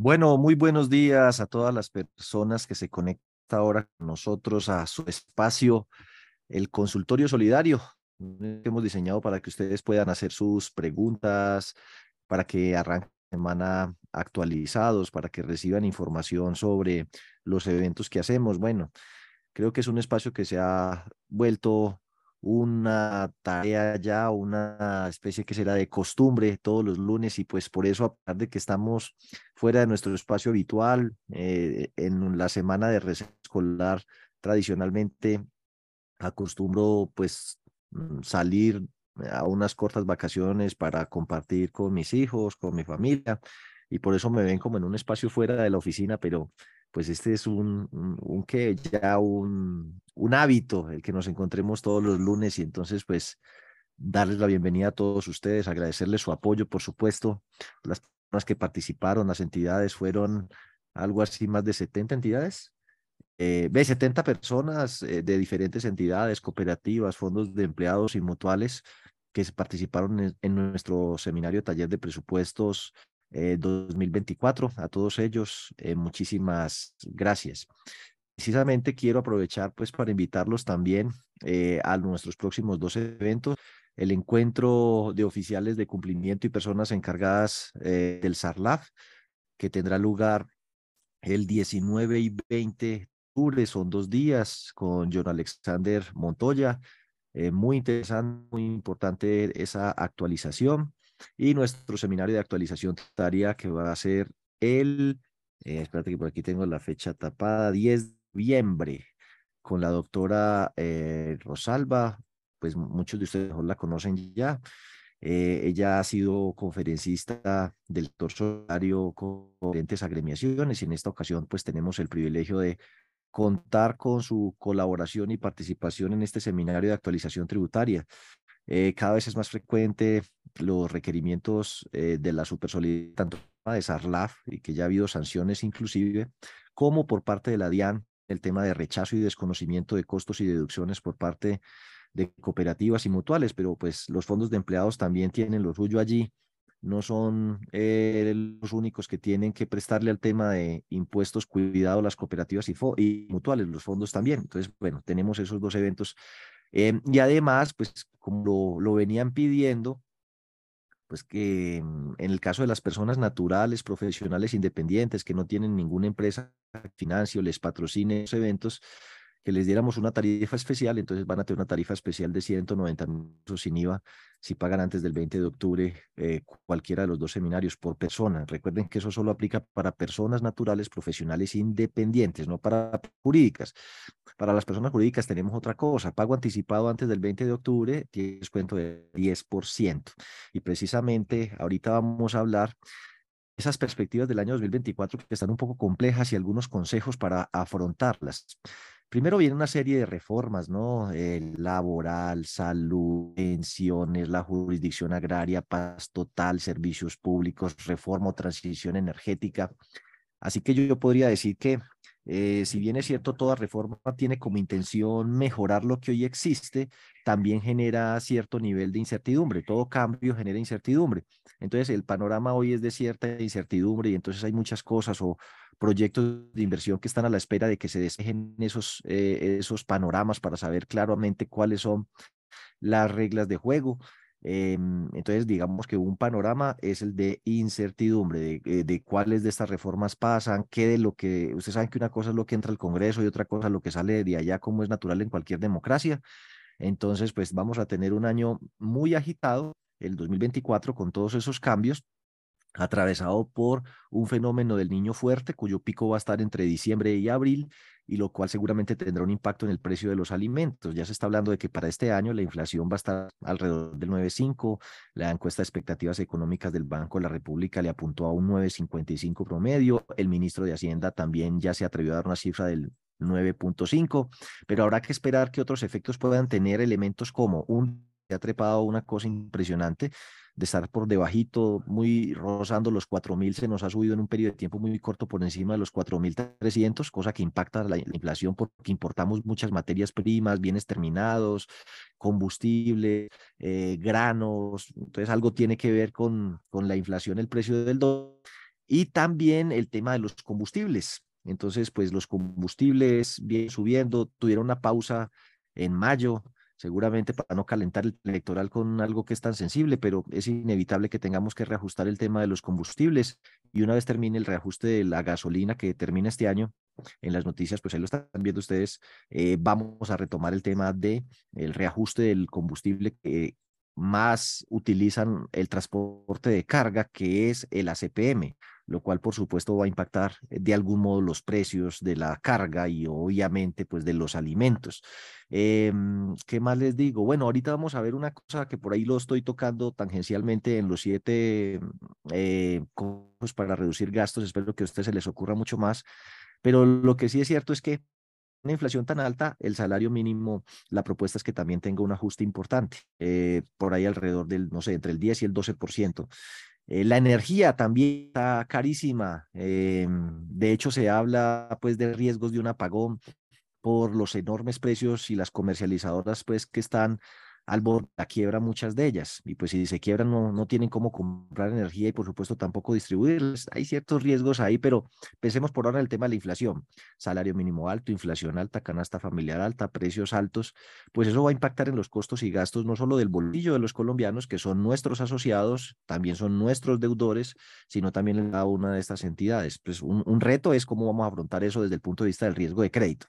Bueno, muy buenos días a todas las personas que se conectan ahora con nosotros a su espacio, el consultorio solidario que hemos diseñado para que ustedes puedan hacer sus preguntas, para que arranquen semana actualizados, para que reciban información sobre los eventos que hacemos. Bueno, creo que es un espacio que se ha vuelto una tarea ya, una especie que será de costumbre todos los lunes y pues por eso a pesar de que estamos fuera de nuestro espacio habitual eh, en la semana de receso escolar tradicionalmente acostumbro pues mm, salir a unas cortas vacaciones para compartir con mis hijos, con mi familia y por eso me ven como en un espacio fuera de la oficina, pero pues este es un, un, que ya un, un hábito el que nos encontremos todos los lunes y entonces pues darles la bienvenida a todos ustedes, agradecerles su apoyo, por supuesto, las personas que participaron, las entidades fueron algo así más de 70 entidades, eh, 70 personas eh, de diferentes entidades, cooperativas, fondos de empleados y mutuales que participaron en, en nuestro seminario taller de presupuestos 2024. Eh, a todos ellos, eh, muchísimas gracias. Precisamente quiero aprovechar pues para invitarlos también eh, a nuestros próximos dos eventos. El encuentro de oficiales de cumplimiento y personas encargadas del SARLAF, que tendrá lugar el 19 y 20 de octubre, son dos días con John Alexander Montoya. muy interesante, muy importante esa actualización y nuestro seminario de actualización tributaria que va a ser el, eh, espérate que por aquí tengo la fecha tapada, 10 de noviembre, con la doctora eh, Rosalba, pues muchos de ustedes la conocen ya. Eh, ella ha sido conferencista del torsonario con diferentes agremiaciones y en esta ocasión pues tenemos el privilegio de contar con su colaboración y participación en este seminario de actualización tributaria. Eh, cada vez es más frecuente los requerimientos eh, de la supersolidaridad, tanto de SARLAF, y que ya ha habido sanciones inclusive, como por parte de la DIAN, el tema de rechazo y desconocimiento de costos y deducciones por parte de cooperativas y mutuales, pero pues los fondos de empleados también tienen lo suyo allí, no son eh, los únicos que tienen que prestarle al tema de impuestos cuidado las cooperativas y, y mutuales, los fondos también. Entonces, bueno, tenemos esos dos eventos Em, y además, pues como lo, venían pidiendo, pues que mm, en el caso de las personas naturales, profesionales, independientes, que no tienen ninguna empresa que financie o les patrocine los eventos, que les diéramos una tarifa especial, entonces van a tener una tarifa especial de 190 pesos sin IVA si pagan antes del 20 de octubre eh, cualquiera de los dos seminarios por persona. Recuerden que eso solo aplica para personas naturales, profesionales independientes, no para jurídicas. Para las personas jurídicas tenemos otra cosa, pago anticipado antes del 20 de octubre, tiene descuento de 10%. Y precisamente ahorita vamos a hablar esas perspectivas del año 2024 que están un poco complejas y algunos consejos para afrontarlas. Primero viene una serie de reformas, ¿no? El laboral, salud, pensiones, la jurisdicción agraria, paz total, servicios públicos, reforma o transición energética. Así que yo, podría decir que, eh, si bien es cierto, toda reforma tiene como intención mejorar lo que hoy existe, también genera cierto nivel de incertidumbre. Todo cambio genera incertidumbre. Entonces, el panorama hoy es de cierta incertidumbre y entonces hay muchas cosas o proyectos de inversión que están a la espera de que se despejen esos, eh, esos panoramas para saber claramente cuáles son las reglas de juego. Em, entonces, digamos que un panorama es el de incertidumbre, de, eh, de, cuáles de estas reformas pasan, qué de lo que, ustedes saben que una cosa es lo que entra al Congreso y otra cosa lo que sale de allá, como es natural en cualquier democracia. Entonces, pues vamos a tener un año muy agitado, el 2024, con todos esos cambios, atravesado por un fenómeno del niño fuerte, cuyo pico va a estar entre diciembre y abril, y lo cual seguramente tendrá un impacto en el precio de los alimentos. Ya se está hablando de que para este año la inflación va a estar alrededor del 9,5. La encuesta de expectativas económicas del Banco de la República le apuntó a un 9,55 promedio. El ministro de Hacienda también ya se atrevió a dar una cifra del 9.5, pero habrá que esperar que otros efectos puedan tener elementos como un ha trepado una cosa impresionante, de estar por debajito, muy rozando los 4.000, se nos ha subido en un periodo de tiempo muy corto por encima de los 4.300, cosa que impacta la, inflación porque importamos muchas materias primas, bienes terminados, combustible, eh, granos, entonces algo tiene que ver con, con la inflación, el precio del dólar. Y también el tema de los combustibles. Entonces, pues los combustibles vienen subiendo, tuvieron una pausa en mayo, seguramente para no calentar el electoral con algo que es tan sensible, pero es inevitable que tengamos que reajustar el tema de los combustibles y una vez termine el reajuste de la gasolina que termina este año, en las noticias, pues ahí lo están viendo ustedes, eh, vamos a retomar el tema de el reajuste del combustible que más utilizan el transporte de carga, que es el ACPM, lo cual por supuesto va a impactar eh, de algún modo los precios de la carga y obviamente pues de los alimentos. Em, ¿Qué más les digo? Bueno, ahorita vamos a ver una cosa que por ahí lo estoy tocando tangencialmente en los siete eh, cosas para reducir gastos. Espero que a ustedes se les ocurra mucho más. Pero lo que sí es cierto es que una inflación tan alta, el salario mínimo, la propuesta es que también tenga un ajuste importante, eh, por ahí alrededor del, no sé, entre el 10 y el 12%. Eh, la energía también está carísima. Eh, de hecho, se habla pues de riesgos de un apagón por los enormes precios y las comercializadoras pues que están al la quiebra muchas de ellas. Y pues si se quiebran no, no tienen cómo comprar energía y por supuesto tampoco distribuirles. Hay ciertos riesgos ahí, pero pensemos por ahora en el tema de la inflación. Salario mínimo alto, inflación alta, canasta familiar alta, precios altos, pues eso va a impactar en los costos y gastos no solo del bolsillo de los colombianos, que son nuestros asociados, también son nuestros deudores, sino también en cada una de estas entidades. Pues un reto es cómo vamos a afrontar eso desde el punto de vista del riesgo de crédito.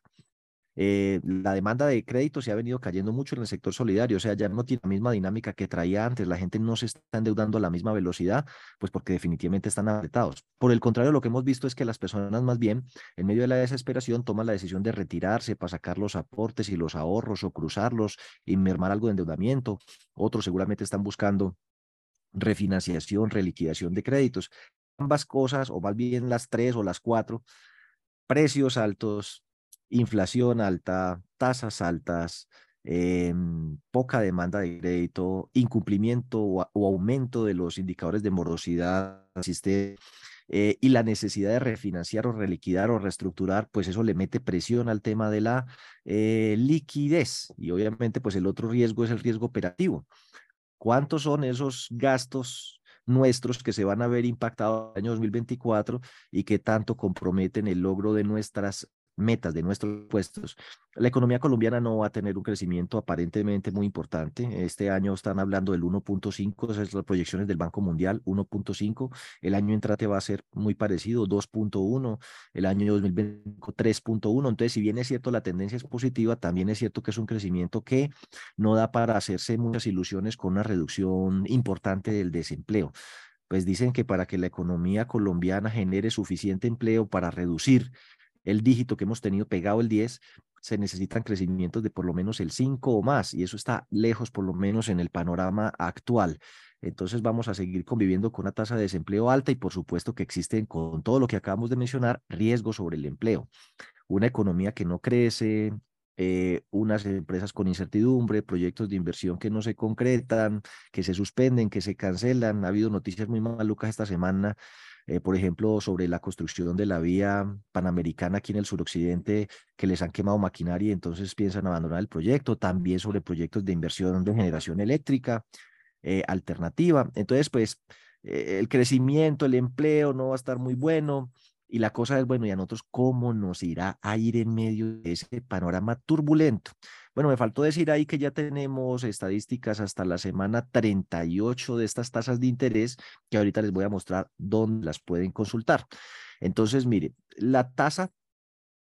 Eh, la demanda de crédito se ha venido cayendo mucho en el sector solidario, o sea, ya no tiene la misma dinámica que traía antes, la gente no se está endeudando a la misma velocidad, pues porque definitivamente están apretados. Por el contrario, lo que hemos visto es que las personas más bien, en medio de la desesperación, toman la decisión de retirarse para sacar los aportes y los ahorros o cruzarlos y mermar algo de endeudamiento. Otros seguramente están buscando refinanciación, reliquidación de créditos. Ambas cosas, o más bien las tres o las cuatro, precios altos, inflación alta, tasas altas, em, poca demanda de crédito, incumplimiento o, aumento de los indicadores de morosidad eh, y la necesidad de refinanciar o reliquidar o reestructurar, pues eso le mete presión al tema de la eh, liquidez. Y obviamente, pues el otro riesgo es el riesgo operativo. ¿Cuántos son esos gastos nuestros que se van a ver impactados en el año 2024 y que tanto comprometen el logro de nuestras metas de nuestros puestos, la economía colombiana no va a tener un crecimiento aparentemente muy importante. Este año están hablando del 1.5, esas son las proyecciones del Banco Mundial, 1.5. El año entrante va a ser muy parecido, 2.1. El año 2025, 3.1. Entonces, si bien es cierto la tendencia es positiva, también es cierto que es un crecimiento que no da para hacerse muchas ilusiones con una reducción importante del desempleo pues dicen que para que la economía colombiana genere suficiente empleo para reducir el dígito que hemos tenido pegado el 10, se necesitan crecimientos de por lo menos el 5 o más, y eso está lejos por lo menos en el panorama actual. Entonces vamos a seguir conviviendo con una tasa de desempleo alta y por supuesto que existen con todo lo que acabamos de mencionar riesgos sobre el empleo. Una economía que no crece, eh, unas empresas con incertidumbre, proyectos de inversión que no se concretan, que se suspenden, que se cancelan. Ha habido noticias muy malucas esta semana eh, por ejemplo, sobre la construcción de la vía panamericana aquí en el suroccidente, que les han quemado maquinaria y entonces piensan abandonar el proyecto, también sobre proyectos de inversión de generación eléctrica eh, alternativa. Entonces, pues, eh, el crecimiento, el empleo no va a estar muy bueno. Y la cosa es, bueno, ¿y a nosotros cómo nos irá a ir en medio de ese panorama turbulento? Bueno, me faltó decir ahí que ya tenemos estadísticas hasta la semana 38 de estas tasas de interés, que ahorita les voy a mostrar dónde las pueden consultar. Entonces, mire, la tasa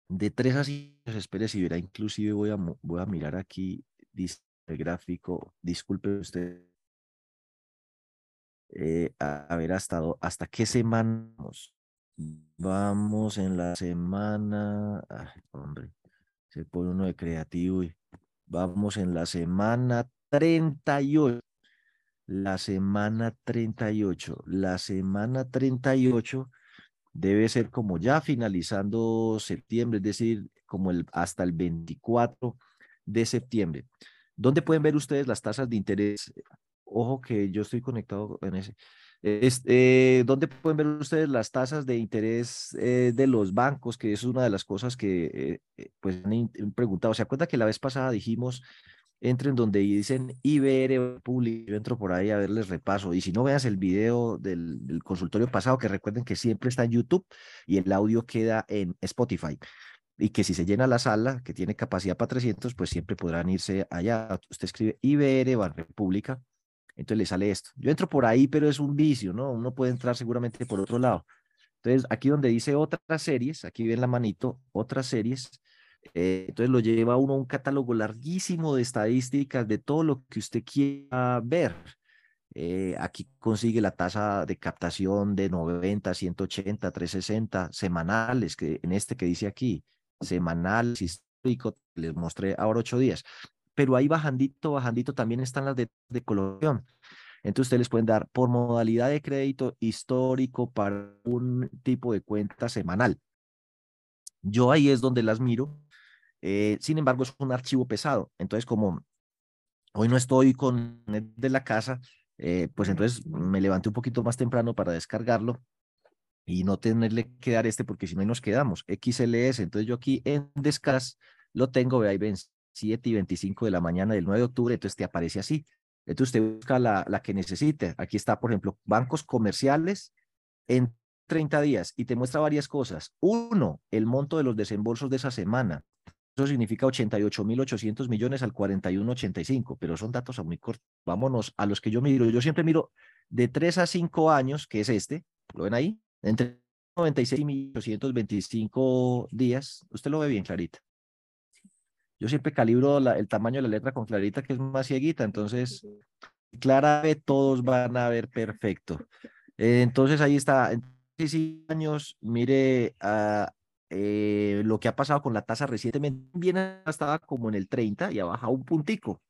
de 3 a 5, espere si verá, inclusive voy a, voy a mirar aquí el gráfico, disculpe usted. Eh, a, ver hasta, hasta qué semana vamos. Vamos en la semana, ay, hombre, se pone uno de creativo y Vamos en la semana 38. La semana 38. La semana 38 debe ser como ya finalizando septiembre, es decir, como el, hasta el 24 de septiembre. ¿Dónde pueden ver ustedes las tasas de interés? Ojo que yo estoy conectado en ese. Este, ¿Dónde pueden ver ustedes las tasas de interés eh, de los bancos? Que es una de las cosas que eh, eh, pues han preguntado. ¿Se acuerda que la vez pasada dijimos entren donde dicen IBR Público, yo entro por ahí a verles repaso. Y si no, veas el video del, consultorio pasado, que recuerden que siempre está en YouTube y el audio queda en Spotify. Y que si se llena la sala, que tiene capacidad para 300, pues siempre podrán irse allá. Usted escribe IBR República, entonces le sale esto. Yo entro por ahí, pero es un vicio, ¿no? Uno puede entrar seguramente por otro lado. Entonces, aquí donde dice otras series, aquí ven la manito, otras series, eh, entonces lo lleva uno a un catálogo larguísimo de estadísticas de todo lo que usted quiera ver. Eh, aquí consigue la tasa de captación de 90, 180, 360 semanales, que en este que dice aquí, semanal, histórico, les mostré ahora ocho días. Pero ahí bajandito, bajandito también están las de, de colocación. Entonces ustedes les pueden dar por modalidad de crédito histórico para un tipo de cuenta semanal. Yo ahí es donde las miro eh, sin embargo, es un archivo pesado. Entonces, como hoy no estoy con de la casa, eh, pues entonces me levanté un poquito más temprano para descargarlo y no tenerle que dar este porque si no nos quedamos. XLS, entonces yo aquí en Descas lo tengo, ve ahí ven 7 y 25 de la mañana del 9 de octubre, entonces te aparece así. Entonces usted busca la, la que necesite. Aquí está, por ejemplo, bancos comerciales en 30 días y te muestra varias cosas. Uno, el monto de los desembolsos de esa semana. Eso significa 88.800 millones al 41.85, pero son datos a muy cortos. Vámonos a los que yo miro. Yo siempre miro de 3 a 5 años, que es este, ¿lo ven ahí? Entre 96 y 825 días. Usted lo ve bien clarita. Yo siempre calibro la, el tamaño de la letra con clarita, que es más cieguita. Entonces, clara todos van a ver perfecto. Eh, entonces, ahí está. En años, mire a eh, lo que ha pasado con la tasa recientemente, bien estaba como en el 30 y ha bajado un puntico.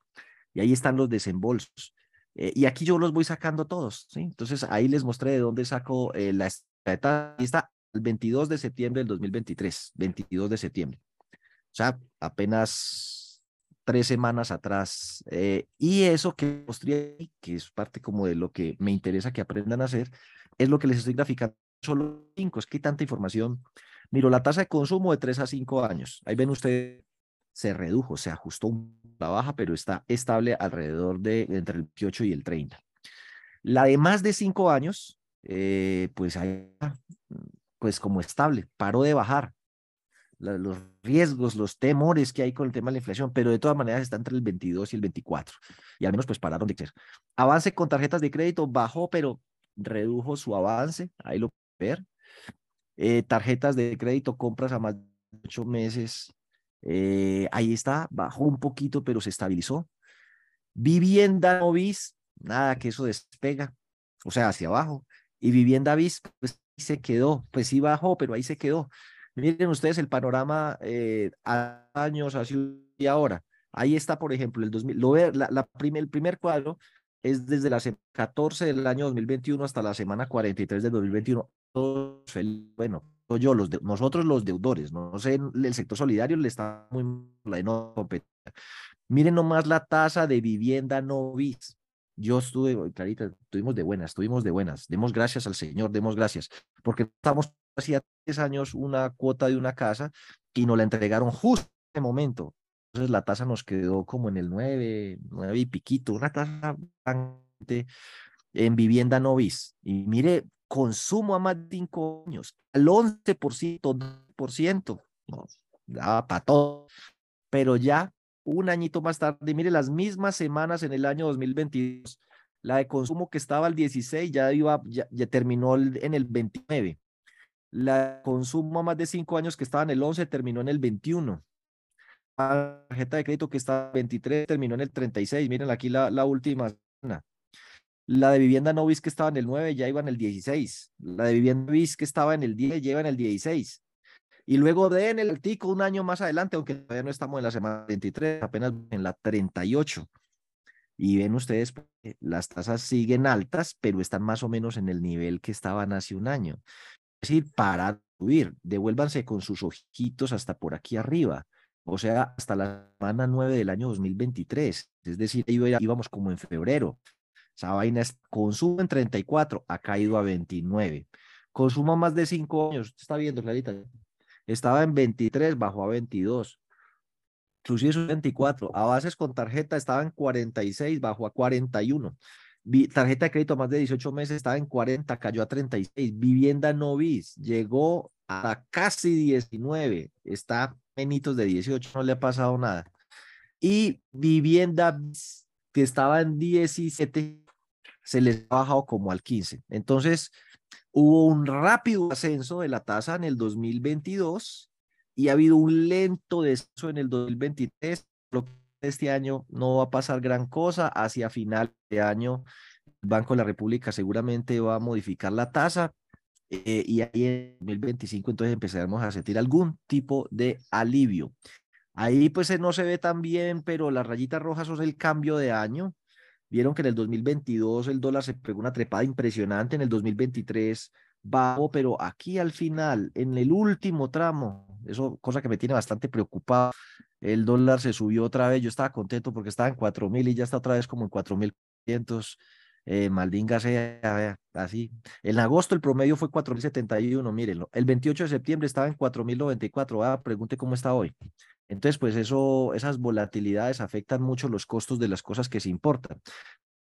Y ahí están los desembolsos. Eh, y aquí yo los voy sacando todos. ¿sí? Entonces ahí les mostré de dónde saco eh, la está el 22 de septiembre del 2023, 22 de septiembre. Sea, apenas tres semanas atrás. y eso que mostré, que es parte como de lo que me interesa que aprendan a hacer, es lo que les estoy graficando. Solo cinco, es que hay tanta información Miro, la tasa de consumo de 3 a 5 años. Ahí ven ustedes, se redujo, se ajustó la baja, pero está estable alrededor de entre el 18 y el 30. La de más de 5 años, eh, pues ahí, pues como estable, paró de bajar. Los riesgos, los temores que hay con el tema de la inflación, pero de todas maneras está entre el 22 y el 24. Y al menos pues pararon de crecer. Avance con tarjetas de crédito bajó, pero redujo su avance, ahí lo ver. Eh, tarjetas de crédito, compras a más de ocho meses. Eh, ahí está, bajó un poquito, pero se estabilizó. Vivienda no bis, nada que eso despega, o sea, hacia abajo. Y vivienda bis, pues se quedó, pues sí bajó, pero ahí se quedó. Miren ustedes el panorama eh, a años, hace y ahora. Ahí está, por ejemplo, el 2000, lo la, la el primer cuadro es desde la semana 14 del año 2021 hasta la semana 43 del 2021 bueno, yo, los de, nosotros los deudores, no sé, el sector solidario le está muy la no Miren nomás la tasa de vivienda no bis. Yo estuve, Clarita, estuvimos de buenas, estuvimos de buenas. Demos gracias al Señor, demos gracias, porque estamos hacía tres años una cuota de una casa y nos la entregaron justo en ese momento. Entonces la tasa nos quedó como en el 9, 9 y piquito, una tasa en vivienda no bis. Y mire, consumo a más de 5 años, al 11%, 2%, no, daba para todo. Pero ya un añito más tarde, mire, las mismas semanas en el año 2022, la de consumo que estaba al 16 ya iba, ya, terminó en el 29. La consumo más de 5 años que estaba en el 11 terminó en el 21. La tarjeta de crédito que estaba en el 23 terminó en el 36. Miren aquí la, la última. La de vivienda no bis que estaba en el 9 ya iba en el 16. La de vivienda bis que estaba en el 10 ya iba en el 16. Y luego de en el tico un año más adelante, aunque todavía no estamos en la semana 23, apenas en la 38. Y ven ustedes, pues, las tasas siguen altas, pero están más o menos en el nivel que estaban hace un año. Es decir, para subir, devuélvanse con sus ojitos hasta por aquí arriba. O sea, hasta la semana 9 del año 2023. Es decir, íbamos como en febrero. Esa vaina es consumo en 34, ha caído a 29. Consumo más de 5 años, está viendo, Clarita. Estaba en 23, bajó a 22. inclusive su 24. A bases con tarjeta estaba en 46, bajó a 41. Tarjeta de crédito más de 18 meses estaba en 40, cayó a 36. Vivienda no bis llegó a casi 19, está menitos de 18, no le ha pasado nada. Y vivienda que estaba en 17, se les ha bajado como al 15. Entonces, hubo un rápido ascenso de la tasa en el 2022 y ha habido un lento descenso en el 2023. Este año no va a pasar gran cosa. Hacia final de año, el Banco de la República seguramente va a modificar la tasa eh, y ahí en 2025 entonces empezaremos a sentir algún tipo de alivio. Ahí pues eh, no se ve tan bien, pero las rayitas rojas son el cambio de año. Vieron que en el 2022 el dólar se pegó una trepada impresionante, en el 2023 bajó, pero aquí al final, en el último tramo, eso cosa que me tiene bastante preocupado, el dólar se subió otra vez, yo estaba contento porque estaba en 4.000 y ya está otra vez como en 4.500 eh, maldinga sea, así. En agosto el promedio fue 4.071, mírenlo. El 28 de septiembre estaba en 4.094. Ah, pregunte cómo está hoy. Entonces, pues eso, esas volatilidades afectan mucho los costos de las cosas que se importan.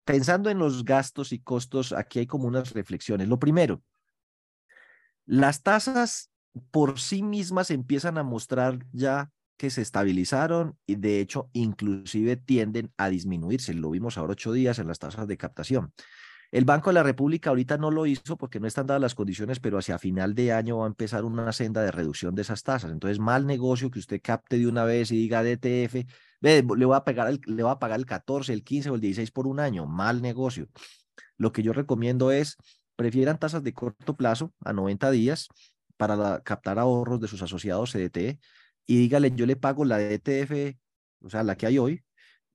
Pensando en los gastos y costos, aquí hay como unas reflexiones. Lo primero, las tasas por sí mismas empiezan a mostrar ya que se estabilizaron y de hecho inclusive tienden a disminuirse. Lo vimos ahora ocho días en las tasas de captación. El Banco de la República ahorita no lo hizo porque no están dadas las condiciones, pero hacia final de año va a empezar una senda de reducción de esas tasas. Entonces, mal negocio que usted capte de una vez y diga DTF, ve, le voy a pagar el, le va a pagar el 14, el 15 o el 16 por un año. Mal negocio. Lo que yo recomiendo es, prefieran tasas de corto plazo a 90 días para captar ahorros de sus asociados CDT y dígale, yo le pago la DTF, o sea, la que hay hoy,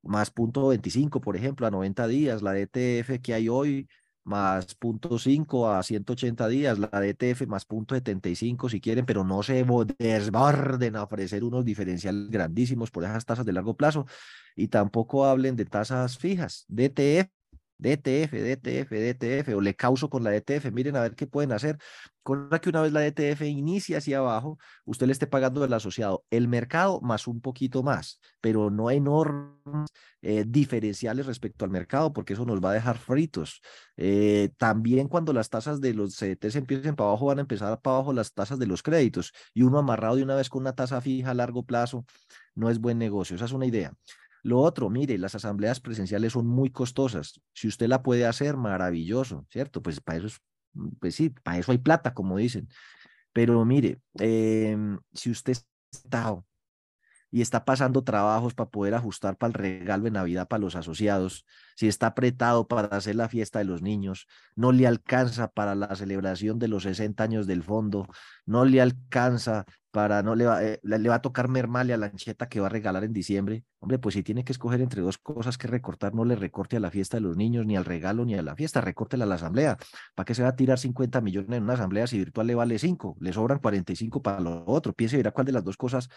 más punto 25, por ejemplo, a 90 días, la DTF que hay hoy, más punto 5 a 180 días, la DTF más punto 75 si quieren, pero no se desborden a ofrecer unos diferenciales grandísimos por esas tasas de largo plazo y tampoco hablen de tasas fijas, DTF DTF, DTF, DTF, o le causo con la DTF, miren a ver qué pueden hacer. Cosa que una vez la DTF inicia hacia abajo, usted le esté pagando el asociado el mercado más un poquito más, pero no enormes eh, diferenciales respecto al mercado, porque eso nos va a dejar fritos. Eh, también cuando las tasas de los CDTs empiecen para abajo, van a empezar para abajo las tasas de los créditos, y uno amarrado de una vez con una tasa fija a largo plazo, no es buen negocio. Esa es una idea. Lo otro, mire, las asambleas presenciales son muy costosas. Si usted la puede hacer, maravilloso, ¿cierto? Pues para eso, mm, pues sí, para eso hay plata, como dicen. Pero mire, em, si usted está y está pasando trabajos para poder ajustar para el regalo de Navidad para los asociados, si está apretado para hacer la fiesta de los niños, no le alcanza para la celebración de los 60 años del fondo, no le alcanza para, no le va, eh, le, va a tocar mermarle a la ancheta que va a regalar en diciembre, hombre, pues si tiene que escoger entre dos cosas que recortar, no le recorte a la fiesta de los niños, ni al regalo, ni a la fiesta, recórtela a la asamblea. ¿Para qué se va a tirar 50 millones en una asamblea si virtual le vale 5? Le sobran 45 para lo otro. Piense y verá cuál de las dos cosas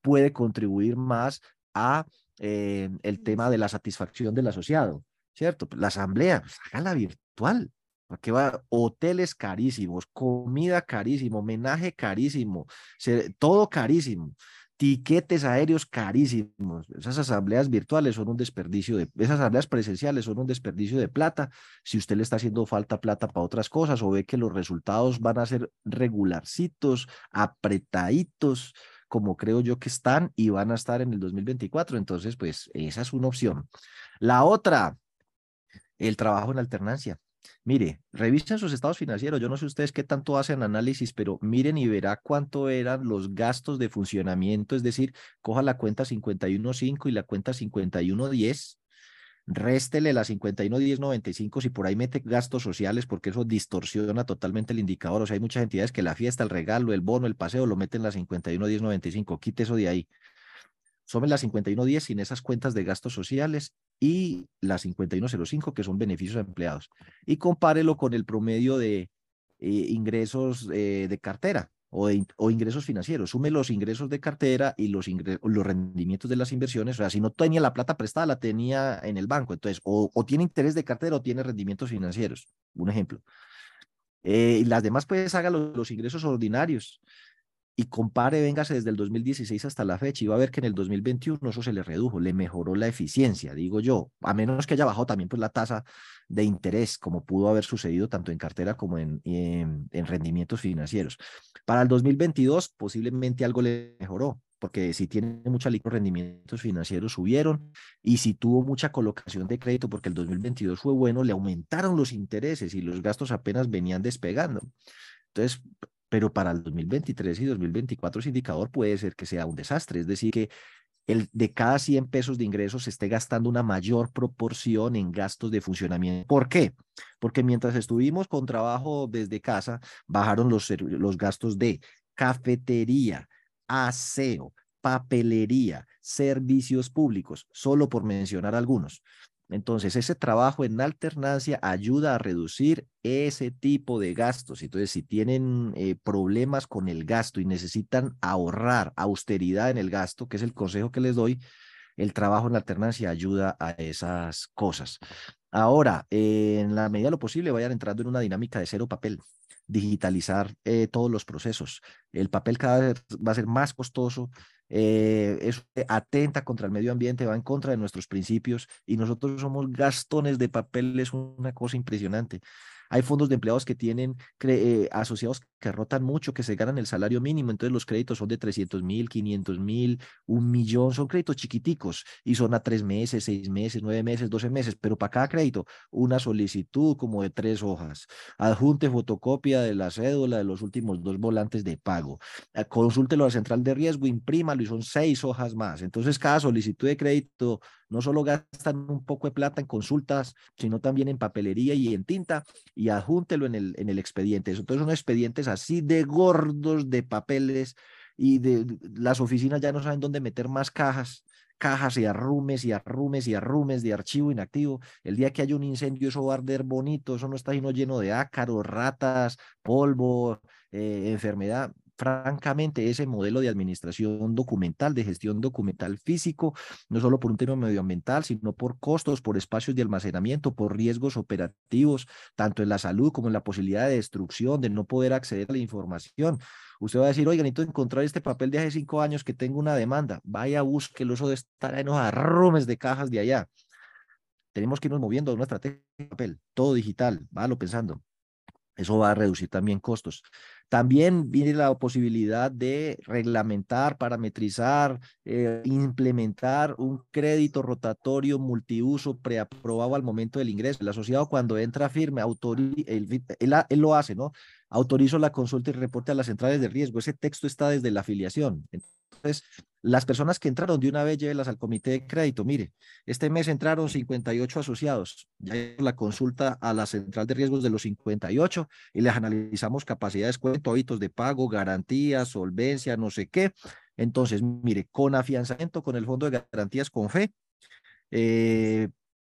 puede contribuir más a eh, el tema de la satisfacción del asociado, ¿cierto? La asamblea, pues, hágala virtual. ¿Para va? Hoteles carísimos, comida carísimo, homenaje carísimo, todo carísimo, tiquetes aéreos carísimos. Esas asambleas virtuales son un desperdicio de, esas asambleas presenciales son un desperdicio de plata. Si usted le está haciendo falta plata para otras cosas o ve que los resultados van a ser regularcitos, apretaditos, como creo yo que están y van a estar en el 2024. Entonces, pues esa es una opción. La otra, el trabajo en alternancia. Mire, revisen sus estados financieros. Yo no sé ustedes qué tanto hacen análisis, pero miren y verá cuánto eran los gastos de funcionamiento. Es decir, coja la cuenta 51.5 y la cuenta 51.10 réstele la 51 95 si por ahí mete gastos sociales porque eso distorsiona totalmente el indicador. O sea, hay muchas entidades que la fiesta, el regalo, el bono, el paseo lo meten en la 51 95. Quite eso de ahí. Son las 5110 sin esas cuentas de gastos sociales y la 5105 que son beneficios a empleados. Y compárelo con el promedio de eh, ingresos eh, de cartera o, ingresos financieros. Sume los ingresos de cartera y los, los rendimientos de las inversiones. O sea, si no tenía la plata prestada, la tenía en el banco. Entonces, o, tiene interés de cartera o tiene rendimientos financieros. Un ejemplo. Eh, y las demás, pues, haga los, ingresos ordinarios. Y compare, véngase desde el 2016 hasta la fecha y va a ver que en el 2021 eso se le redujo, le mejoró la eficiencia, digo yo, a menos que haya bajado también pues la tasa de interés, como pudo haber sucedido tanto en cartera como en, en, en rendimientos financieros. Para el 2022 posiblemente algo le mejoró, porque si tiene mucha liquidez, rendimientos financieros subieron y si tuvo mucha colocación de crédito porque el 2022 fue bueno, le aumentaron los intereses y los gastos apenas venían despegando. Entonces, pero para el 2023 y 2024 ese indicador puede ser que sea un desastre, es decir, que el de cada 100 pesos de ingresos se esté gastando una mayor proporción en gastos de funcionamiento. ¿Por qué? Porque mientras estuvimos con trabajo desde casa, bajaron los, los gastos de cafetería, aseo, papelería, servicios públicos, solo por mencionar algunos. Entonces, ese trabajo en alternancia ayuda a reducir ese tipo de gastos. Entonces, si tienen eh, problemas con el gasto y necesitan ahorrar austeridad en el gasto, que es el consejo que les doy, el trabajo en alternancia ayuda a esas cosas. Ahora, en la medida de lo posible, vayan entrando en una dinámica de cero papel digitalizar eh, todos los procesos. El papel cada vez va a ser más costoso, eh, es, atenta contra el medio ambiente, va en contra de nuestros principios y nosotros somos gastones de papel, es una cosa impresionante. Hay fondos de empleados que tienen eh, asociados que rotan mucho, que se ganan el salario mínimo, entonces los créditos son de 300 mil, 500 mil, un millón, son créditos chiquiticos y son a tres meses, seis meses, nueve meses, doce meses, pero para cada crédito una solicitud como de tres hojas, adjunte fotocopia de la cédula de los últimos dos volantes de pago, eh, consúltelo a la central de riesgo, imprímalo y son seis hojas más. Entonces cada solicitud de crédito no solo gastan un poco de plata en consultas, sino también en papelería y en tinta y adjúntelo en el, en el expediente. Entonces son expedientes así de gordos de papeles y de las oficinas ya no saben dónde meter más cajas cajas y arrumes y arrumes y arrumes de archivo inactivo. El día que haya un incendio, eso va a arder bonito, eso no está lleno de ácaros, ratas, polvo, eh, enfermedad francamente ese modelo de administración documental, de gestión documental físico, no solo por un tema medioambiental, sino por costos, por espacios de almacenamiento, por riesgos operativos, tanto en la salud como en la posibilidad de destrucción, de no poder acceder a la información. Usted va a decir, oiga, necesito encontrar este papel de hace cinco años que tengo una demanda. Vaya, búsquelo, eso de estar en los arrumes de cajas de allá. Tenemos que irnos moviendo a una estrategia de papel, todo digital, válo pensando. Eso va a reducir también costos. También viene la posibilidad de reglamentar, parametrizar, eh, implementar un crédito rotatorio multiuso preaprobado al momento del ingreso. El asociado cuando entra firme, él, él, lo hace, ¿no? Autorizo la consulta y reporte a las centrales de riesgo. Ese texto está desde la afiliación. Las personas que entraron de una vez, llévelas al comité de crédito. Mire, este mes entraron 58 asociados. Ya la consulta a la central de riesgos de los 58 y les analizamos capacidades, cuento, hábitos de pago, garantías, solvencia, no sé qué. Entonces, mire, con afianzamiento con el fondo de garantías con fe, eh,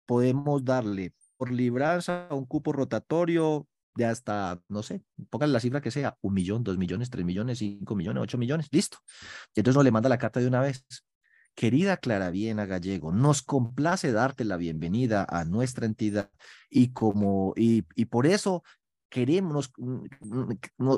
podemos darle por libranza un cupo rotatorio de hasta, no sé, pongan la cifra que sea, un millón, dos millones, tres millones, cinco millones, ocho millones, listo. Y entonces no le manda la carta de una vez. Querida Clara Viena Gallego, nos complace darte la bienvenida a nuestra entidad y como y, y por eso queremos,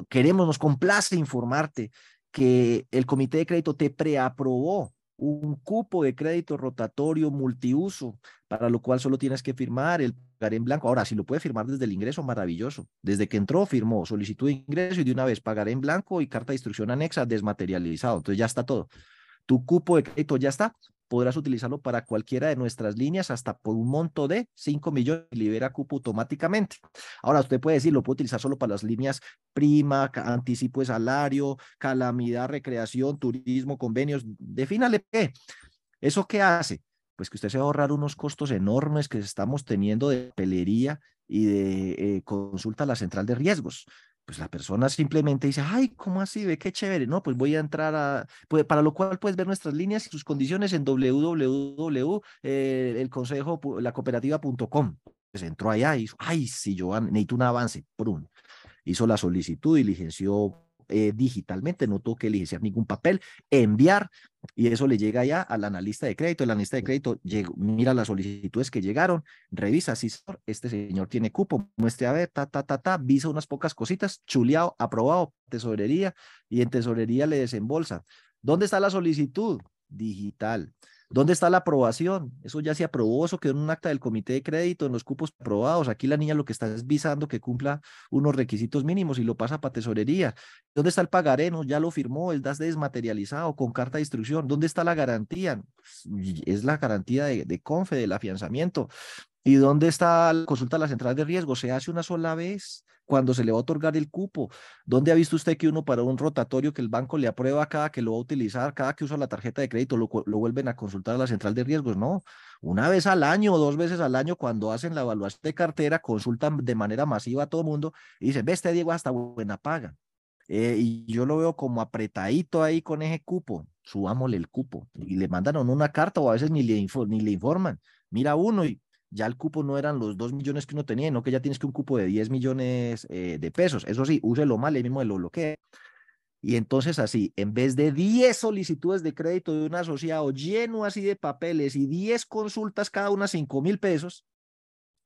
queremos, nos complace informarte que el comité de crédito te preaprobó un cupo de crédito rotatorio multiuso, para lo cual solo tienes que firmar el pagaré en blanco. Ahora, si lo puede firmar desde el ingreso, maravilloso. Desde que entró, firmó solicitud de ingreso y de una vez pagaré en blanco y carta de instrucción anexa desmaterializado. Entonces ya está todo. Tu cupo de crédito ya está. Podrás utilizarlo para cualquiera de nuestras líneas hasta por un monto de 5 millones y libera cupo automáticamente. Ahora, usted puede decir, lo puede utilizar solo para las líneas prima, anticipo de salario, calamidad, recreación, turismo, convenios. Defínale qué. ¿Eso qué hace? Pues que usted se va a ahorrar unos costos enormes que estamos teniendo de pelería y de eh, consulta a la central de riesgos pues la persona simplemente dice, ay, ¿cómo así? Ve qué chévere. No, pues voy a entrar a, pues, para lo cual puedes ver nuestras líneas y sus condiciones en www.elconsejo.lacooperativa.com. Eh, pues entró allá y dijo, ay, sí, yo necesito un avance. Prum. Hizo la solicitud, diligenció eh, digitalmente, no tuvo que elegir ningún papel, enviar, y eso le llega ya al analista de crédito. El analista de crédito mira las solicitudes que llegaron, revisa si este señor tiene cupo, muestre a ver, ta, ta, ta, ta, visa unas pocas cositas, chuleado, aprobado, tesorería, y en tesorería le desembolsa. ¿Dónde está la solicitud? Digital. ¿Dónde está la aprobación? Eso ya se aprobó, eso quedó en un acta del comité de crédito, en los cupos aprobados. Aquí la niña lo que está es visando que cumpla unos requisitos mínimos y lo pasa para tesorería. ¿Dónde está el pagareno? Ya lo firmó, el DAS desmaterializado con carta de instrucción. ¿Dónde está la garantía? Es la garantía de, de CONFE, del afianzamiento. ¿Y dónde está la consulta a la central de riesgo? Se hace una sola vez cuando se le va a otorgar el cupo. ¿Dónde ha visto usted que uno para un rotatorio que el banco le aprueba cada que lo va a utilizar, cada que usa la tarjeta de crédito, lo, vuelven a consultar a la central de riesgos? No, una vez al año o dos veces al año cuando hacen la evaluación de cartera, consultan de manera masiva a todo mundo y dicen, ve este Diego hasta buena paga. Eh, y yo lo veo como apretadito ahí con ese cupo, subámosle el cupo y le mandan una carta o a veces ni le, ni le informan. Mira uno y ya el cupo no eran los 2 millones que uno tenía, no que ya tienes que un cupo de 10 millones eh, de pesos. Eso sí, úselo mal, el mismo lo bloquea. Y entonces así, en vez de 10 solicitudes de crédito de un asociado lleno así de papeles y 10 consultas cada una 5 mil pesos,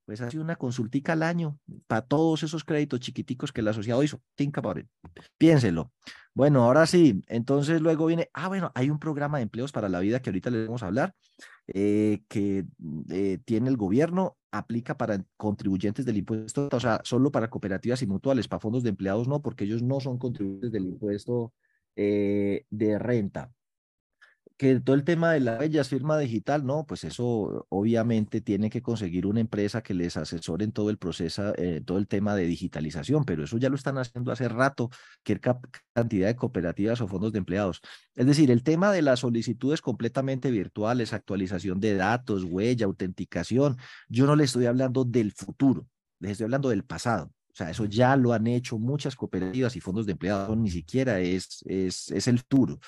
pues hace una consultica al año para todos esos créditos chiquiticos que el asociado hizo. Think about it. Piénselo. Bueno, ahora sí, entonces luego viene, ah, bueno, hay un programa de empleos para la vida que ahorita le vamos a hablar, eh, que eh, tiene el gobierno, aplica para contribuyentes del impuesto, o sea, solo para cooperativas y mutuales, para fondos de empleados no, porque ellos no son contribuyentes del impuesto eh, de renta que todo el tema de la bella firma digital, no, pues eso obviamente tiene que conseguir una empresa que les asesore en todo el proceso, eh, todo el tema de digitalización, pero eso ya lo están haciendo hace rato, que cantidad de cooperativas o fondos de empleados. Es decir, el tema de las solicitudes completamente virtuales, actualización de datos, huella, autenticación, yo no le estoy hablando del futuro, les estoy hablando del pasado. O sea, eso ya lo han hecho muchas cooperativas y fondos de empleados, ni siquiera es, es, es el futuro.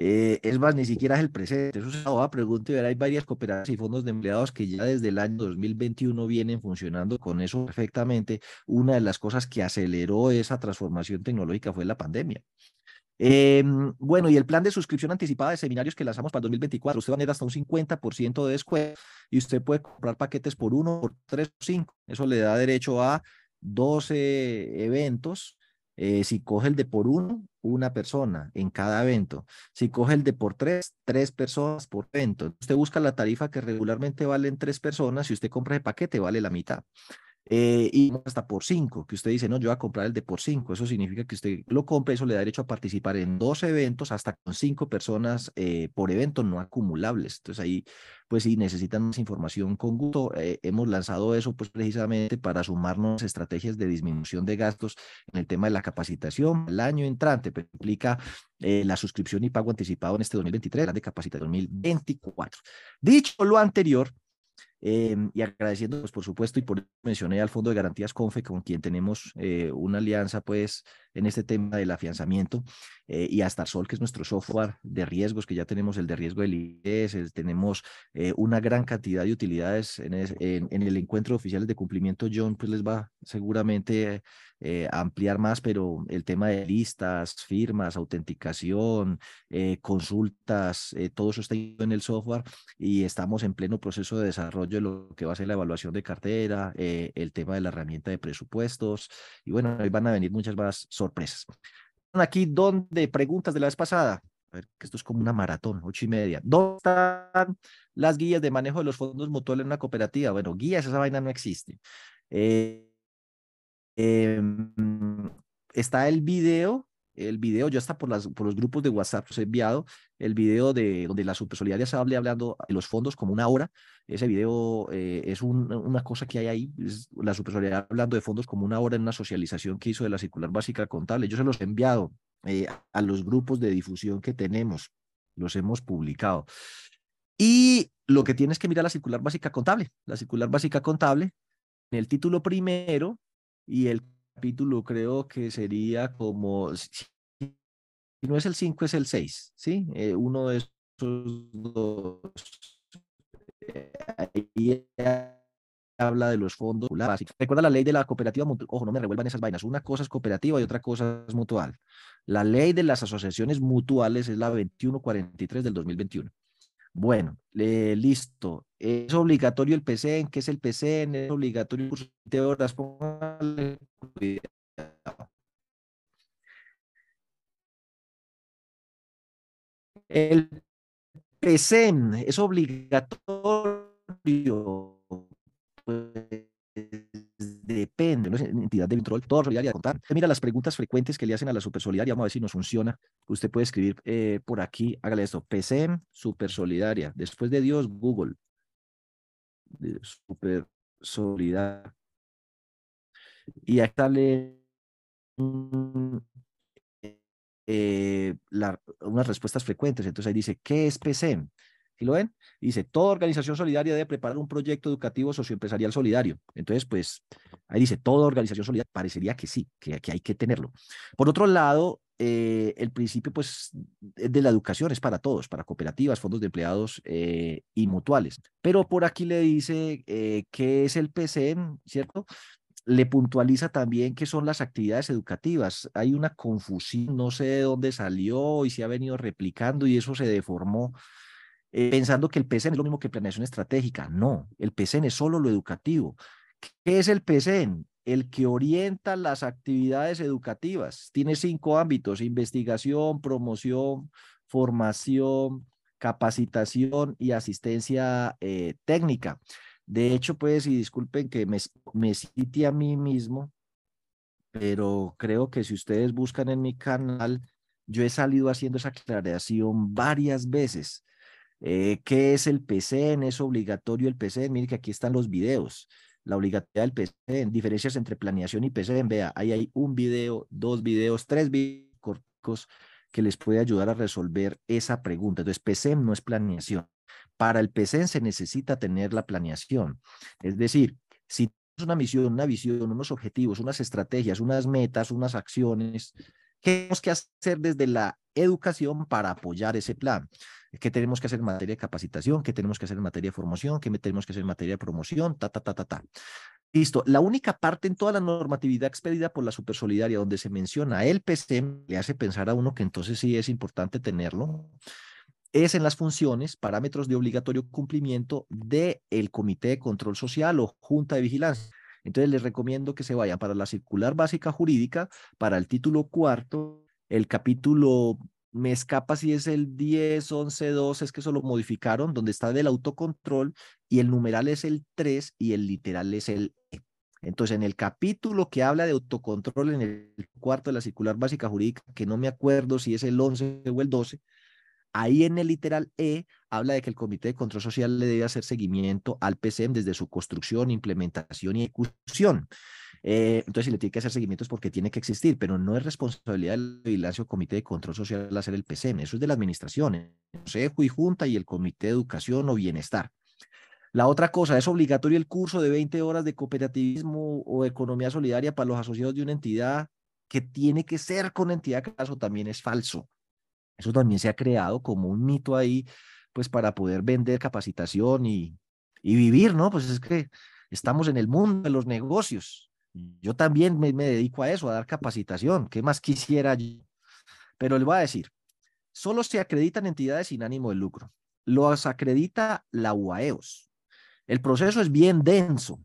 Eh, es más, ni siquiera es el presente. Eso es una pregunta y hay varias cooperativas y fondos de empleados que ya desde el año 2021 vienen funcionando con eso perfectamente. Una de las cosas que aceleró esa transformación tecnológica fue la pandemia. Em, bueno, y el plan de suscripción anticipada de seminarios que lanzamos para el 2024, usted va a tener hasta un 50% de descuento y usted puede comprar paquetes por uno, por tres o cinco. Eso le da derecho a 12 eventos eh, si coge el de por uno, una persona en cada evento. Si coge el de por tres, tres personas por evento. Usted busca la tarifa que regularmente valen tres personas. Si usted compra el paquete, vale la mitad. Eh, y hasta por cinco, que usted dice, no, yo voy a comprar el de por cinco. Eso significa que usted lo compra, eso le da derecho a participar en dos eventos hasta con cinco personas eh, por evento no acumulables. Entonces ahí, pues si necesitan más información con gusto, eh, hemos lanzado eso pues precisamente para sumarnos estrategias de disminución de gastos en el tema de la capacitación. El año entrante pero implica la suscripción y pago anticipado en este 2023, la de capacitación 2024. Dicho lo anterior, Em, y agradeciendo, pues, por supuesto, y por mencioné al Fondo de Garantías CONFE, con quien tenemos eh, una alianza, pues, en este tema del afianzamiento, eh, y a Starsol, que es nuestro software de riesgos, que ya tenemos el de riesgo del IES, tenemos eh, una gran cantidad de utilidades en, en, el encuentro oficiales de cumplimiento. John, pues, les va seguramente eh, ampliar más, pero el tema de listas, firmas, autenticación, eh, consultas, eh, todo eso está en el software y estamos en pleno proceso de desarrollo de lo que va a ser la evaluación de cartera, el tema de la herramienta de presupuestos y bueno, ahí van a venir muchas más sorpresas. Aquí, donde preguntas de la vez pasada? A ver, esto es como una maratón, ocho y media. ¿Dónde están las guías de manejo de los fondos mutuales en una cooperativa? Bueno, guías, esa vaina no existe. Eh, Em, está el video, el video, yo hasta por, las, por los grupos de WhatsApp os he enviado el video de donde la Supersolidaria se hable hablando de los fondos como una hora. Ese video eh, es una cosa que hay ahí, la Supersolidaria hablando de fondos como una hora en una socialización que hizo de la circular básica contable. Yo se los he enviado eh, a los grupos de difusión que tenemos, los hemos publicado. Y lo que tienes que mirar la circular básica contable. La circular básica contable, el título primero, y el capítulo creo que sería como, si no es el 5, es el 6, ¿sí? Eh, uno de esos dos. Eh, habla de los fondos básicos. Recuerda la ley de la cooperativa mutual. Ojo, no me revuelvan esas vainas. Una cosa es cooperativa y otra cosa es mutual. La ley de las asociaciones mutuales es la 2143 del 2021. Bueno, listo. ¿Es obligatorio el PCN? ¿Qué es el PCN? ¿Es obligatorio el curso de horas? El PCN es obligatorio. Pues, depende, no es entidad de control, toda solidaria de contar. Mira las preguntas frecuentes que le hacen a la super solidaria, vamos a ver si nos funciona. Usted puede escribir eh, por aquí, hágale esto, PCM, super solidaria, después de Dios, Google, super solidaria. Y acá sale eh, unas respuestas frecuentes, entonces ahí dice, ¿qué es PCM? ¿Sí lo ven? Dice, toda organización solidaria debe preparar un proyecto educativo socioempresarial solidario. Entonces, pues, ahí dice, toda organización solidaria, parecería que sí, que, que hay que tenerlo. Por otro lado, eh, el principio, pues, de la educación es para todos, para cooperativas, fondos de empleados eh, y mutuales. Pero por aquí le dice eh, qué es el PCN, ¿cierto? le puntualiza también qué son las actividades educativas. Hay una confusión, no sé de dónde salió y se ha venido replicando y eso se deformó eh, pensando que el PCN es lo mismo que planeación estratégica. No, el PCN es solo lo educativo. ¿Qué es el PCN? El que orienta las actividades educativas. Tiene cinco ámbitos, investigación, promoción, formación, capacitación y asistencia eh, técnica. De hecho, pues, y disculpen que me, me cite a mí mismo, pero creo que si ustedes buscan en mi canal, yo he salido haciendo esa aclaración varias veces. Eh, ¿Qué es el PCN? ¿Es obligatorio el PCN? Mire que aquí están los videos. La obligatoriedad del PCN, diferencias entre planeación y PCN. Vea, ahí hay un video, dos videos, tres videos cortos que les puede ayudar a resolver esa pregunta. Entonces, PCN no es planeación. Para el PCN se necesita tener la planeación. Es decir, si es una misión, una visión, unos objetivos, unas estrategias, unas metas, unas acciones, ¿qué tenemos que hacer desde la educación para apoyar ese plan? Qué tenemos que hacer en materia de capacitación, qué tenemos que hacer en materia de formación, qué tenemos que hacer en materia de promoción, ta, ta, ta, ta, ta. Listo. La única parte en toda la normatividad expedida por la Supersolidaria donde se menciona el PCM, le hace pensar a uno que entonces sí es importante tenerlo, es en las funciones, parámetros de obligatorio cumplimiento del el Comité de Control Social o Junta de Vigilancia. Entonces les recomiendo que se vayan para la circular básica jurídica, para el título cuarto, el capítulo me escapa si es el 10, 11, 12, es que eso lo modificaron, donde está del autocontrol y el numeral es el 3 y el literal es el E. Entonces, en el capítulo que habla de autocontrol, en el cuarto de la circular básica jurídica, que no me acuerdo si es el 11 o el 12, ahí en el literal E habla de que el Comité de Control Social le debe hacer seguimiento al PCM desde su construcción, implementación y ejecución. Eh, entonces, si le tiene que hacer seguimiento es porque tiene que existir, pero no es responsabilidad del vigilancia o comité de control social hacer el PCM, eso es de la administración, el Consejo y Junta y el Comité de Educación o Bienestar. La otra cosa, es obligatorio el curso de 20 horas de cooperativismo o economía solidaria para los asociados de una entidad que tiene que ser con entidad, caso también es falso. Eso también se ha creado como un mito ahí, pues para poder vender capacitación y, y vivir, ¿no? Pues es que estamos en el mundo de los negocios. Yo también me, dedico a eso, a dar capacitación. ¿Qué más quisiera yo? Pero le voy a decir, solo se acreditan entidades sin ánimo de lucro. Los acredita la UAEOS. El proceso es bien denso.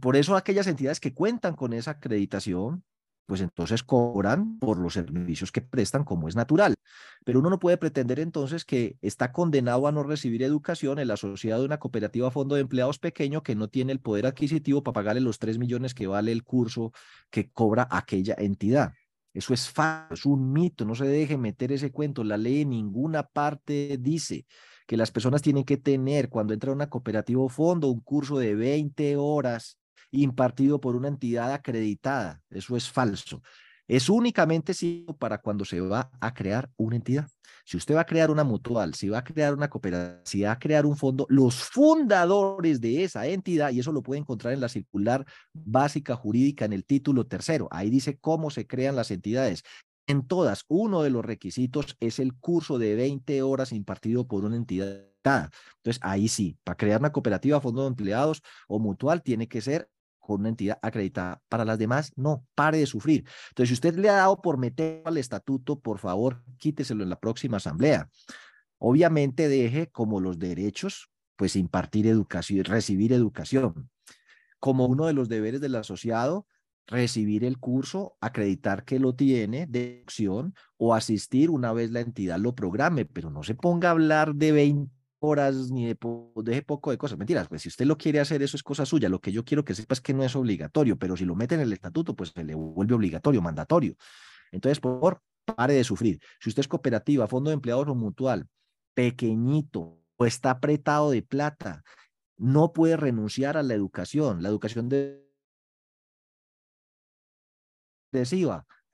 Por eso aquellas entidades que cuentan con esa acreditación pues entonces cobran por los servicios que prestan como es natural. Pero uno no puede pretender entonces que está condenado a no recibir educación el asociado de una cooperativa fondo de empleados pequeño que no tiene el poder adquisitivo para pagarle los tres millones que vale el curso que cobra aquella entidad. Eso es falso, es un mito, no se deje meter ese cuento. La ley en ninguna parte dice que las personas tienen que tener cuando entra a una cooperativa o fondo un curso de 20 horas impartido por una entidad acreditada. Eso es falso. Es únicamente para cuando se va a crear una entidad. Si usted va a crear una mutual, si va a crear una cooperativa, si va a crear un fondo, los fundadores de esa entidad, y eso lo puede encontrar en la circular básica jurídica en el título tercero, ahí dice cómo se crean las entidades, En todas, uno de los requisitos es el curso de 20 horas impartido por una entidad. Entonces, ahí sí, para crear una cooperativa, fondo de empleados o mutual, tiene que ser con una entidad acreditada. Para las demás, no, pare de sufrir. Entonces, si usted le ha dado por meter al estatuto, por favor, quíteselo en la próxima asamblea. Obviamente deje como los derechos, pues impartir educación, recibir educación. Como uno de los deberes del asociado, recibir el curso, acreditar que lo tiene de opción o asistir una vez la entidad lo programe, pero no se ponga a hablar de 20 horas ni de poco de cosas. Mentiras, pues si usted lo quiere hacer, eso es cosa suya. Lo que yo quiero que sepa es que no es obligatorio, pero si lo mete en el estatuto, pues se le vuelve obligatorio, mandatorio. Entonces, por pare de sufrir. Si usted es cooperativa, fondo de empleados o mutual, pequeñito o está apretado de plata, no puede renunciar a la educación. La educación de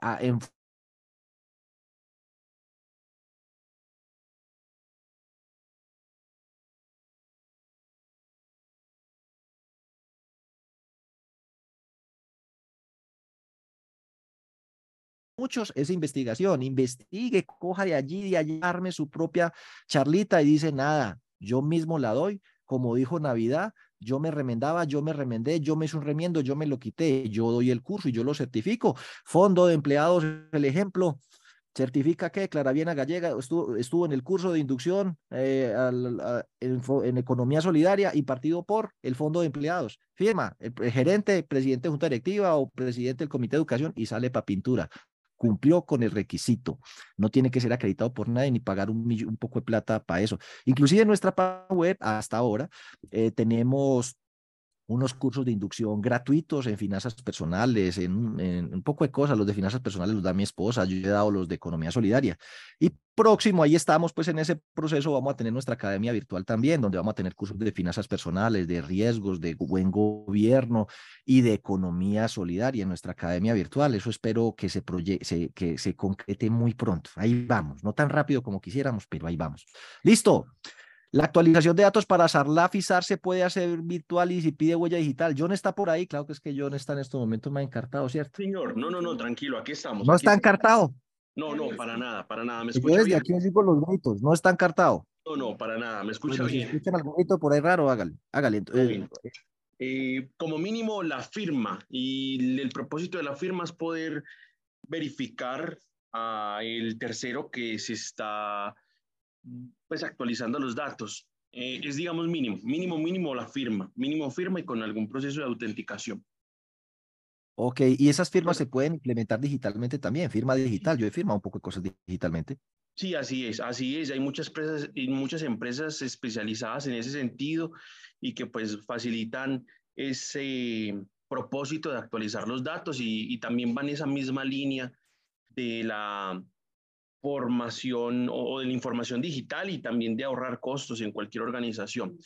a, muchos es investigación, investigue, coja de allí, de allí, arme su propia charlita y dice, nada, yo mismo la doy, como dijo Navidad, yo me remendaba, yo me remendé, yo me hice un remiendo, yo me lo quité, yo doy el curso y yo lo certifico. Fondo de empleados, el ejemplo, certifica que Claraviena Gallega estuvo, estuvo en el curso de inducción eh, en, economía solidaria impartido por el Fondo de Empleados. Firma el, gerente, presidente de junta directiva o presidente del comité de educación y sale para pintura cumplió con el requisito. No tiene que ser acreditado por nadie ni pagar un, un poco de plata para eso. Inclusive en nuestra web, hasta ahora, eh, tenemos unos cursos de inducción gratuitos en finanzas personales, en, un poco de cosas. Los de finanzas personales los da mi esposa, yo he dado los de economía solidaria. Y próximo, ahí estamos, pues en ese proceso vamos a tener nuestra academia virtual también, donde vamos a tener cursos de finanzas personales, de riesgos, de buen gobierno y de economía solidaria en nuestra academia virtual. Eso espero que se, se, que se concrete muy pronto. Ahí vamos, no tan rápido como quisiéramos, pero ahí vamos. Listo. La actualización de datos para Sarlaf y SAR se puede hacer virtual y si pide huella digital. John está por ahí, claro que es que John está en estos momentos más encartado, ¿cierto? Señor, no, no, no, tranquilo, aquí estamos. ¿No está encartado? No, no, para nada, para nada. ¿Me escucha desde aquí sigo los gritos, no está encartado. No, no, para nada, me escucha bien. Si escuchan algún grito por ahí raro, hágale, hágale. Eh, eh, como mínimo la firma y el propósito de la firma es poder verificar a el tercero que se está pues actualizando los datos. Eh, es, digamos, mínimo, mínimo, mínimo la firma, mínimo firma y con algún proceso de autenticación. Ok, y esas firmas se pueden implementar digitalmente también, firma digital. Yo he firmado un poco de cosas digitalmente. Sí, así es, así es. Hay muchas empresas, y muchas empresas especializadas en ese sentido y que pues facilitan ese propósito de actualizar los datos y, y también van esa misma línea de la formación o de la información digital y también de ahorrar costos en cualquier organización.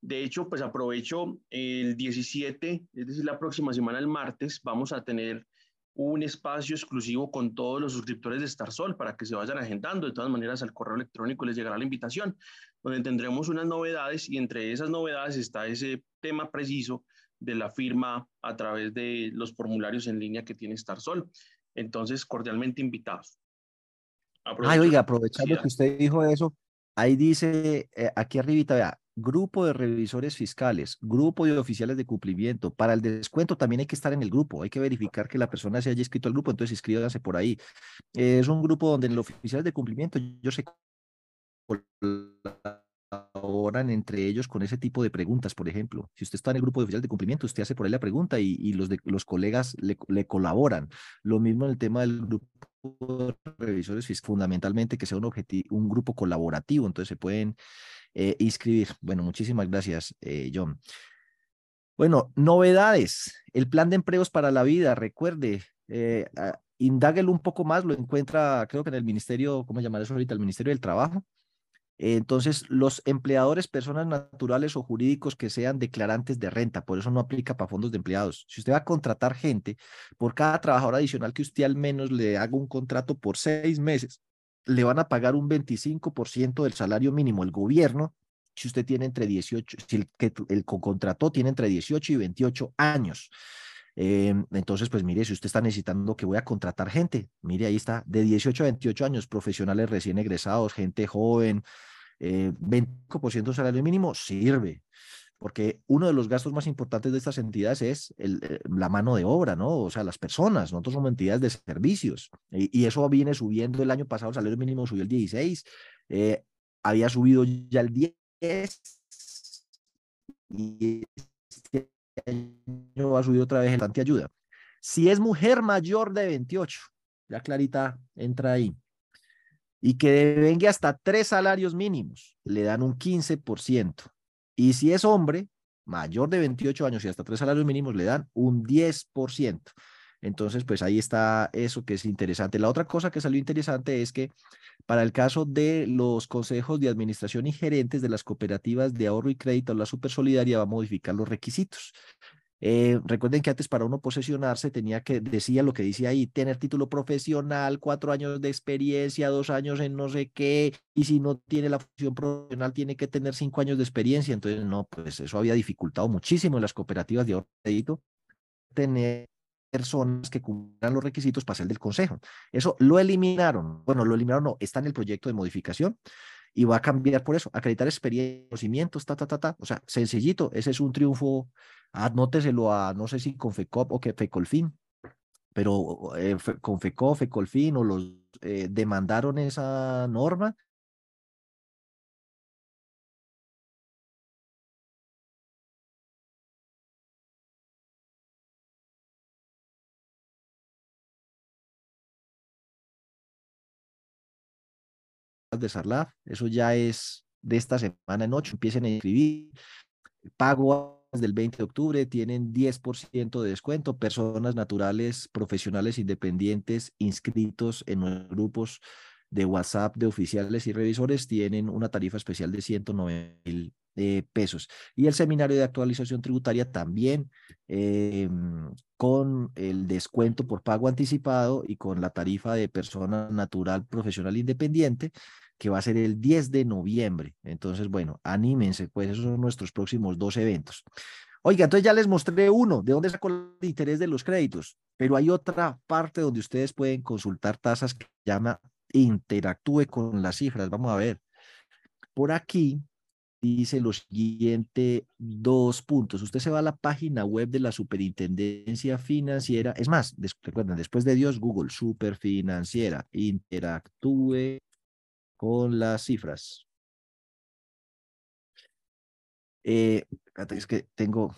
De hecho, pues aprovecho el 17, es decir, la próxima semana, el martes, vamos a tener un espacio exclusivo con todos los suscriptores de StarSol para que se vayan agendando. De todas maneras, al correo electrónico les llegará la invitación, donde tendremos unas novedades y entre esas novedades está ese tema preciso de la firma a través de los formularios en línea que tiene StarSol. Entonces, cordialmente invitados. Ay, oiga, aprovechando que usted dijo eso, ahí dice, eh, aquí arribita, vea, grupo de revisores fiscales, grupo de oficiales de cumplimiento. Para el descuento también hay que estar en el grupo, hay que verificar que la persona se haya inscrito al grupo, entonces inscríbanse por ahí. es un grupo donde los oficiales de cumplimiento, yo sé colaboran entre ellos con ese tipo de preguntas, por ejemplo. Si usted está en el grupo de oficiales de cumplimiento, usted hace por ahí la pregunta y, los, los colegas le, le, colaboran. Lo mismo en el tema del grupo de revisores es fundamentalmente que sea un, un grupo colaborativo, entonces se pueden eh, inscribir. Bueno, muchísimas gracias, eh, John. Bueno, novedades. El plan de empleos para la vida, recuerde, eh, indáguelo un poco más, lo encuentra, creo que en el Ministerio, ¿cómo llamar eso ahorita? El Ministerio del Trabajo. Entonces, los empleadores, personas naturales o jurídicos que sean declarantes de renta, por eso no aplica para fondos de empleados. Si usted va a contratar gente, por cada trabajador adicional que usted al menos le haga un contrato por seis meses, le van a pagar un 25% del salario mínimo el gobierno si usted tiene entre 18, si el que el contrató tiene entre 18 y 28 años. Em, entonces, pues mire, si usted está necesitando que voy a contratar gente, mire, ahí está, de 18 a 28 años, profesionales recién egresados, gente joven, eh, 25% salario mínimo, sirve porque uno de los gastos más importantes de estas entidades es eh, la mano de obra, ¿no? O sea, las personas, nosotros somos entidades de servicios y, eso viene subiendo el año pasado, el salario mínimo subió el 16, eh, había subido ya el 10 y año va a subir otra vez el ayuda. Si es mujer mayor de 28, ya Clarita entra ahí, y que venga hasta tres salarios mínimos, le dan un 15%. Y si es hombre, mayor de 28 años y hasta tres salarios mínimos, le dan un 10%. Entonces, pues ahí está eso que es interesante. La otra cosa que salió interesante es que para el caso de los consejos de administración y gerentes de las cooperativas de ahorro y crédito, la Supersolidaria va a modificar los requisitos. Eh, recuerden que antes para uno posesionarse tenía que, decía lo que dice ahí, tener título profesional, cuatro años de experiencia, dos años en no sé qué, y si no tiene la función profesional tiene que tener cinco años de experiencia. Entonces, no, pues eso había dificultado muchísimo en las cooperativas de crédito tener personas que cumplieran los requisitos para ser del consejo. Eso lo eliminaron. Bueno, lo eliminaron, no, está en el proyecto de modificación y va a cambiar por eso, acreditar experiencia, conocimientos, ta, ta, ta, ta. O sea, sencillito, ese es un triunfo, anóteselo a, no sé si con FECOP o que FECOLFIN, pero eh, con FECOP, FECOLFIN o los eh, demandaron esa norma de Sarlaf, eso ya es de esta semana en ocho, empiecen a inscribir, pago del 20 de octubre, tienen 10% de descuento, personas naturales, profesionales independientes inscritos en los grupos de WhatsApp de oficiales y revisores tienen una tarifa especial de 109 mil eh, pesos. Y el seminario de actualización tributaria también eh, con el descuento por pago anticipado y con la tarifa de persona natural profesional independiente que va a ser el 10 de noviembre. Entonces, bueno, anímense, pues esos son nuestros próximos dos eventos. Oiga, entonces ya les mostré uno, de dónde sacó el interés de los créditos, pero hay otra parte donde ustedes pueden consultar tasas que llama interactúe con las cifras. Vamos a ver. Por aquí dice lo siguiente, dos puntos. Usted se va a la página web de la Superintendencia Financiera. Es más, recuerden, después de Dios, Google, Superfinanciera, interactúe con las cifras. Eh, es que tengo,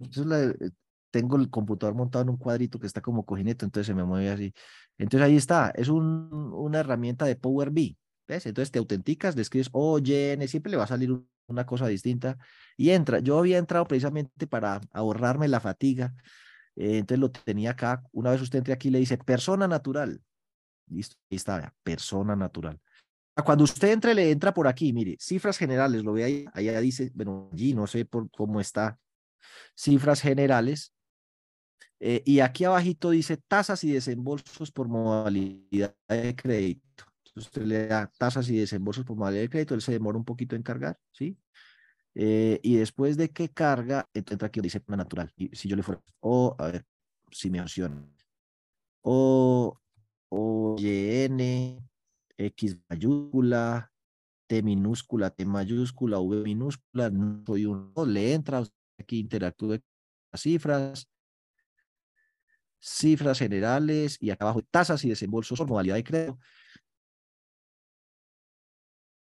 eh, tengo el computador montado en un cuadrito que está como cojinete, entonces se me mueve así. Entonces ahí está, es un, una herramienta de Power BI. ¿Ves? Entonces te autenticas, le escribes OYN, siempre le va a salir una cosa distinta y entra. Yo había entrado precisamente para ahorrarme la fatiga. Eh, entonces lo tenía acá. Una vez usted entre aquí le dice persona natural. Listo, ahí está, persona natural. Cuando usted entre, le entra por aquí, mire, cifras generales, lo ve ahí, allá dice, bueno, allí no sé por cómo está, cifras generales, eh, y aquí abajito dice tasas y desembolsos por modalidad de crédito. usted le da tasas y desembolsos por modalidad de crédito, él se demora un poquito en cargar, ¿sí? Eh, y después de que carga, entra aquí dice natural. Y si yo le fuera, o, a ver, si me opciona, o, o, Y, X mayúscula, T minúscula, T mayúscula, V minúscula, no soy uno, le entra aquí interactúe con las cifras, cifras generales y acá abajo tasas y desembolsos por modalidad de crédito.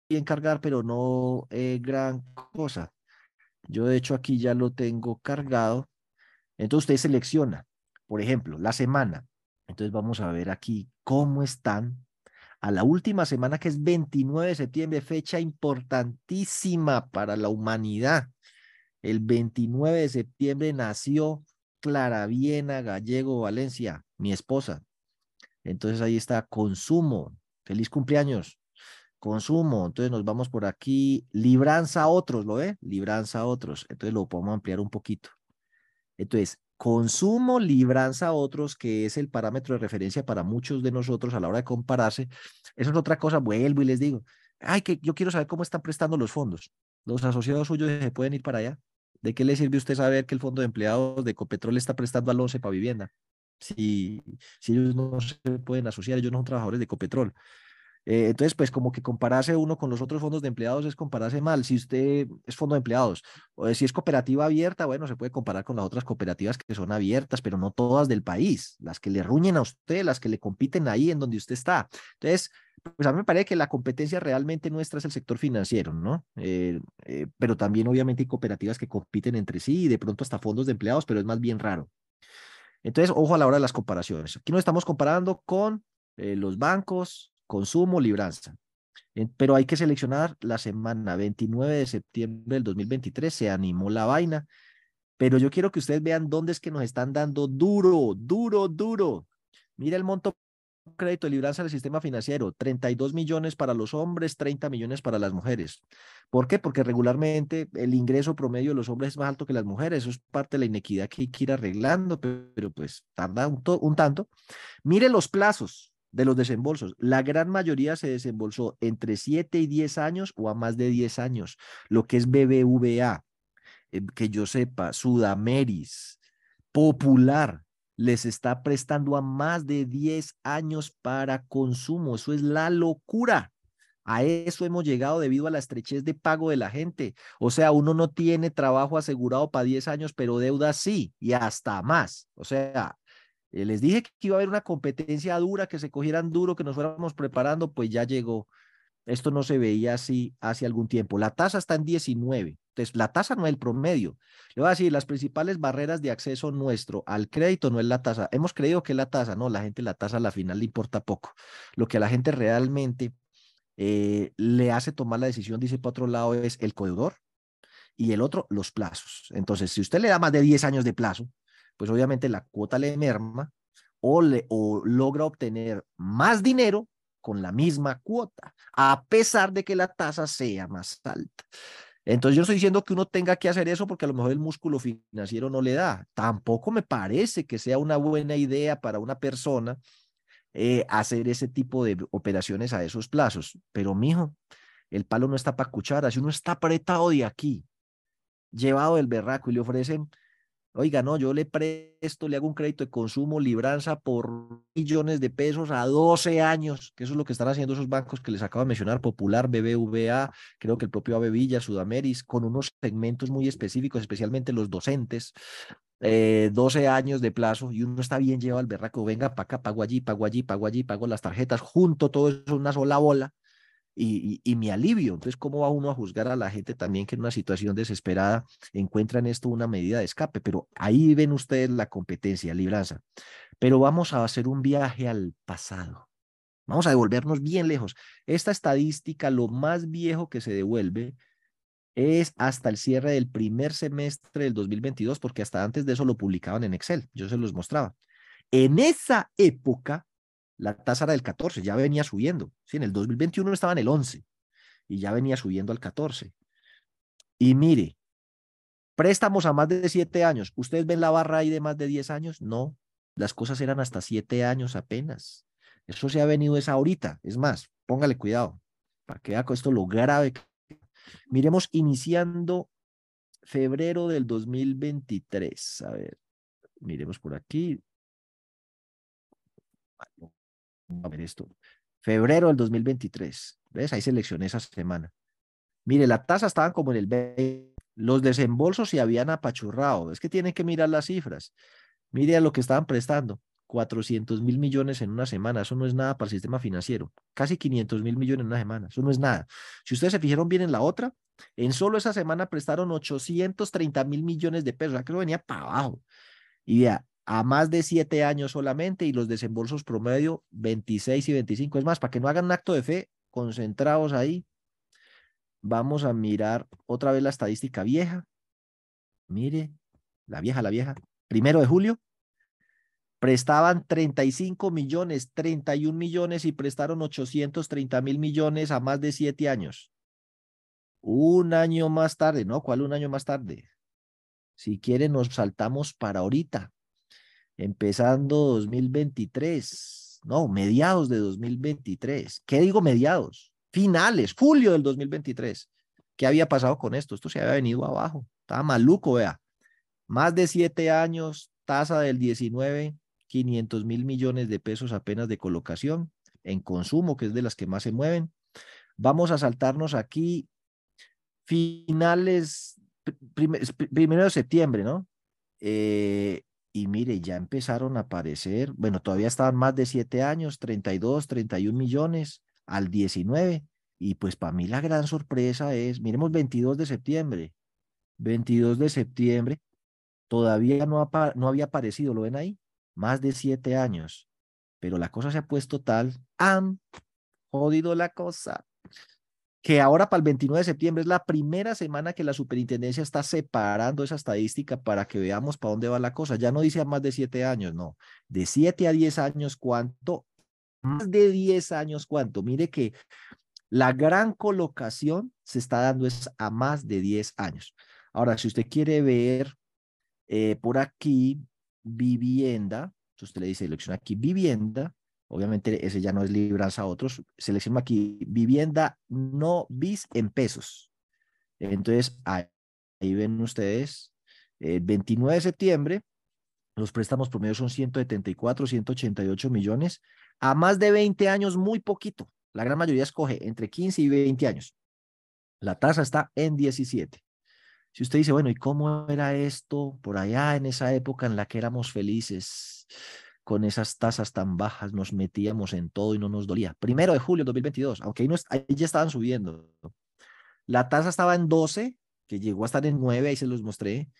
Y encargar, pero no eh, gran cosa. Yo de hecho aquí ya lo tengo cargado. Entonces usted selecciona, por ejemplo, la semana. Entonces vamos a ver aquí cómo están a la última semana que es 29 de septiembre, fecha importantísima para la humanidad. El 29 de septiembre nació Clara Viena Gallego Valencia, mi esposa. Entonces ahí está, consumo. Feliz cumpleaños. Consumo. Entonces nos vamos por aquí. Libranza a otros, ¿lo ve? Libranza a otros. Entonces lo podemos ampliar un poquito. Entonces, consumo, libranza a otros, que es el parámetro de referencia para muchos de nosotros a la hora de compararse. Eso es otra cosa, vuelvo y les digo, ay, que yo quiero saber cómo están prestando los fondos. Los asociados suyos se pueden ir para allá. ¿De qué le sirve usted saber que el fondo de empleados de Ecopetrol está prestando al 11 para vivienda? Si, si ellos no se pueden asociar, ellos no son trabajadores de Ecopetrol. Eh, entonces, pues como que compararse uno con los otros fondos de empleados es compararse mal. Si usted es fondo de empleados o si es cooperativa abierta, bueno, se puede comparar con las otras cooperativas que son abiertas, pero no todas del país, las que le ruñen a usted, las que le compiten ahí en donde usted está. Entonces, pues a mí me parece que la competencia realmente nuestra es el sector financiero, ¿no? Eh, eh, pero también obviamente hay cooperativas que compiten entre sí y de pronto hasta fondos de empleados, pero es más bien raro. Entonces, ojo a la hora de las comparaciones. Aquí nos estamos comparando con los bancos, consumo, libranza. Pero hay que seleccionar la semana 29 de septiembre del 2023, se animó la vaina, pero yo quiero que ustedes vean dónde es que nos están dando duro, duro, duro. Mira el monto crédito de libranza del sistema financiero, 32 millones para los hombres, 30 millones para las mujeres. ¿Por qué? Porque regularmente el ingreso promedio de los hombres es más alto que las mujeres. Eso es parte de la inequidad que hay que ir arreglando, pero, pues tarda un, un tanto. Mire los plazos de los desembolsos. La gran mayoría se desembolsó entre 7 y 10 años o a más de 10 años, lo que es BBVA, eh, que yo sepa, Sudameris, Popular, les está prestando a más de 10 años para consumo. Eso es la locura. A eso hemos llegado debido a la estrechez de pago de la gente. O sea, uno no tiene trabajo asegurado para 10 años, pero deuda sí, y hasta más. O sea, eh, les dije que iba a haber una competencia dura, que se cogieran duro, que nos fuéramos preparando, pues ya llegó. Esto no se veía así hace algún tiempo. La tasa está en 19. Entonces, la tasa no es el promedio. Le voy a decir, las principales barreras de acceso nuestro al crédito no es la tasa. Hemos creído que es la tasa. No, la gente la tasa a la final le importa poco. Lo que a la gente realmente eh, le hace tomar la decisión, dice por otro lado, es el codeudor y el otro, los plazos. Entonces, si usted le da más de 10 años de plazo, pues obviamente la cuota le merma o, le, o logra obtener más dinero con la misma cuota, a pesar de que la tasa sea más alta. Entonces yo estoy diciendo que uno tenga que hacer eso porque a lo mejor el músculo financiero no le da. Tampoco me parece que sea una buena idea para una persona eh, hacer ese tipo de operaciones a esos plazos. Pero mijo, el palo no está para cuchara. Si uno está apretado de aquí, llevado del berraco y le ofrecen Oiga, no, yo le presto, le hago un crédito de consumo, libranza por millones de pesos a 12 años, que eso es lo que están haciendo esos bancos que les acabo de mencionar, Popular, BBVA, creo que el propio Avevilla, Sudameris, con unos segmentos muy específicos, especialmente los docentes, 12 eh, años de plazo y uno está bien llevado al berraco, venga para acá, pago allí, pago allí, pago allí, pago las tarjetas, junto todo eso una sola bola y, mi alivio. Entonces, ¿cómo va uno a juzgar a la gente también que en una situación desesperada encuentra en esto una medida de escape? Pero ahí ven ustedes la competencia, libranza. Pero vamos a hacer un viaje al pasado. Vamos a devolvernos bien lejos. Esta estadística, lo más viejo que se devuelve es hasta el cierre del primer semestre del 2022, porque hasta antes de eso lo publicaban en Excel. Yo se los mostraba. En esa época, la tasa era del 14, ya venía subiendo. Sí, en el 2021 estaba en el 11 y ya venía subiendo al 14. Y mire, préstamos a más de 7 años. ¿Ustedes ven la barra ahí de más de 10 años? No, las cosas eran hasta 7 años apenas. Eso se ha venido es ahorita. Es más, póngale cuidado para que vea con esto lo grave. Miremos iniciando febrero del 2023. A ver, miremos por aquí a ver esto, febrero del 2023, ¿ves? Ahí seleccioné esa semana. Mire, la tasa estaban como en el 20, los desembolsos se habían apachurrado, es que tienen que mirar las cifras. Mire a lo que estaban prestando, 400 mil millones en una semana, eso no es nada para el sistema financiero, casi 500 mil millones en una semana, eso no es nada. Si ustedes se fijaron bien en la otra, en solo esa semana prestaron 830 mil millones de pesos, sea que venía para abajo. Y vea, a más de siete años solamente y los desembolsos promedio 26 y 25. Es más, para que no hagan un acto de fe, concentrados ahí, vamos a mirar otra vez la estadística vieja. Mire, la vieja, la vieja. Primero de julio, prestaban 35 millones, 31 millones y prestaron 830 mil millones a más de siete años. Un año más tarde, ¿no? ¿Cuál un año más tarde? Si quieren, nos saltamos para ahorita empezando 2023, no, mediados de 2023. ¿Qué digo mediados? Finales, julio del 2023. ¿Qué había pasado con esto? Esto se había venido abajo. Está maluco, vea. Más de siete años, tasa del 19, 500 mil millones de pesos apenas de colocación en consumo, que es de las que más se mueven. Vamos a saltarnos aquí finales, primero de septiembre, ¿no? Eh, y mire, ya empezaron a aparecer, bueno, todavía estaban más de siete años, 32, 31 millones al 19. Y pues para mí la gran sorpresa es, miremos 22 de septiembre, 22 de septiembre, todavía no, no había aparecido, ¿lo ven ahí? Más de siete años. Pero la cosa se ha puesto tal, han jodido la cosa, que ahora para el 29 de septiembre es la primera semana que la superintendencia está separando esa estadística para que veamos para dónde va la cosa. Ya no dice a más de siete años, no. De siete a diez años, ¿cuánto? Más de diez años, ¿cuánto? Mire que la gran colocación se está dando es a más de 10 años. Ahora, si usted quiere ver eh, por aquí vivienda, usted le dice selecciona aquí vivienda, obviamente ese ya no es libranza a otros, selecciona aquí vivienda no bis en pesos. Entonces, ahí, ven ustedes, el 29 de septiembre, los préstamos promedio son 174, 188 millones, a más de 20 años, muy poquito. La gran mayoría escoge entre 15 y 20 años. La tasa está en 17. Si usted dice, bueno, ¿y cómo era esto por allá en esa época en la que éramos felices? Con esas tasas tan bajas nos metíamos en todo y no nos dolía. Primero de julio de 2022, aunque ahí, ya estaban subiendo. La tasa estaba en 12, que llegó a estar en 9, ahí se los mostré.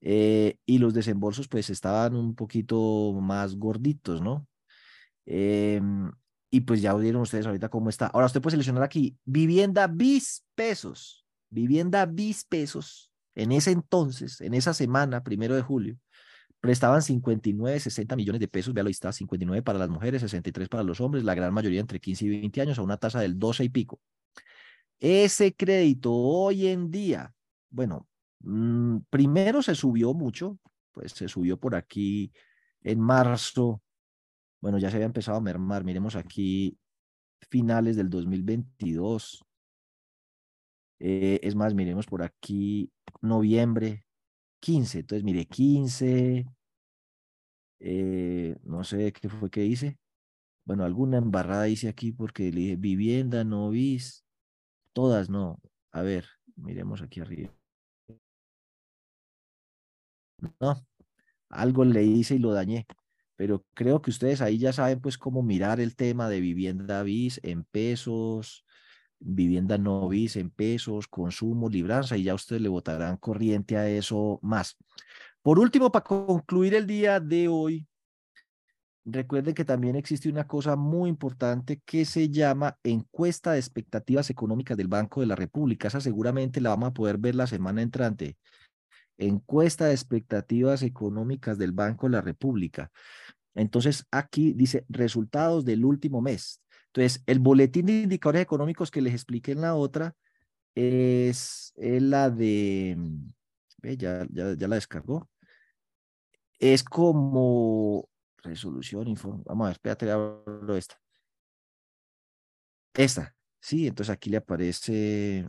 Eh, y los desembolsos pues estaban un poquito más gorditos, ¿no? Eh, y pues ya vieron ustedes ahorita cómo está. Ahora usted puede seleccionar aquí vivienda bis pesos, vivienda bis pesos. En ese entonces, en esa semana, primero de julio, prestaban 59, 60 millones de pesos. Véalo, ahí está, 59 para las mujeres, 63 para los hombres, la gran mayoría entre 15 y 20 años, a una tasa del 12 y pico. Ese crédito hoy en día, bueno, mm, primero se subió mucho, pues se subió por aquí en marzo bueno, ya se había empezado a mermar. Miremos aquí finales del 2022. Eh, es más, miremos por aquí noviembre 15. Entonces, mire, 15. Eh, no sé qué fue que hice. Bueno, alguna embarrada hice aquí porque le dije vivienda, no vis. Todas no. A ver, miremos aquí arriba. No, algo le hice y lo dañé pero creo que ustedes ahí ya saben pues cómo mirar el tema de vivienda bis en pesos, vivienda no bis en pesos, consumo, libranza, y ya ustedes le votarán corriente a eso más. Por último, para concluir el día de hoy, recuerden que también existe una cosa muy importante que se llama encuesta de expectativas económicas del Banco de la República. Esa seguramente la vamos a poder ver la semana entrante encuesta de expectativas económicas del Banco de la República. Entonces, aquí dice resultados del último mes. Entonces, el boletín de indicadores económicos que les expliqué en la otra es, la de, ve, ya, ya, la descargó. Es como resolución, informe. Vamos a ver, espérate, abro esta. Esta, sí, entonces aquí le aparece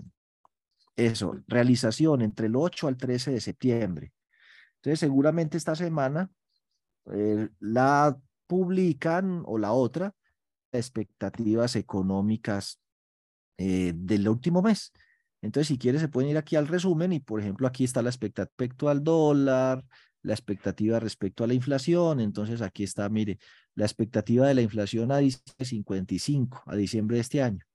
eso, realización entre el 8 al 13 de septiembre. Entonces, seguramente esta semana eh, la publican o la otra, expectativas económicas eh, del último mes. Entonces, si quieres, se pueden ir aquí al resumen y, por ejemplo, aquí está la expectativa respecto al dólar, la expectativa respecto a la inflación. Entonces, aquí está, mire, la expectativa de la inflación a diciembre 55, a diciembre de este año.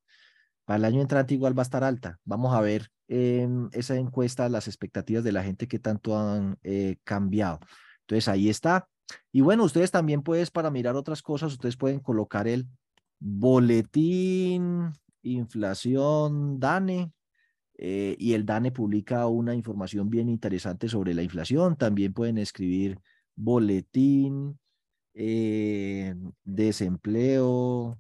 Para el año entrante igual va a estar alta. Vamos a ver en esa encuesta las expectativas de la gente que tanto han eh, cambiado. Entonces ahí está. Y bueno, ustedes también pueden, para mirar otras cosas, ustedes pueden colocar el boletín, inflación, DANE, eh, y el DANE publica una información bien interesante sobre la inflación. También pueden escribir boletín, eh, desempleo,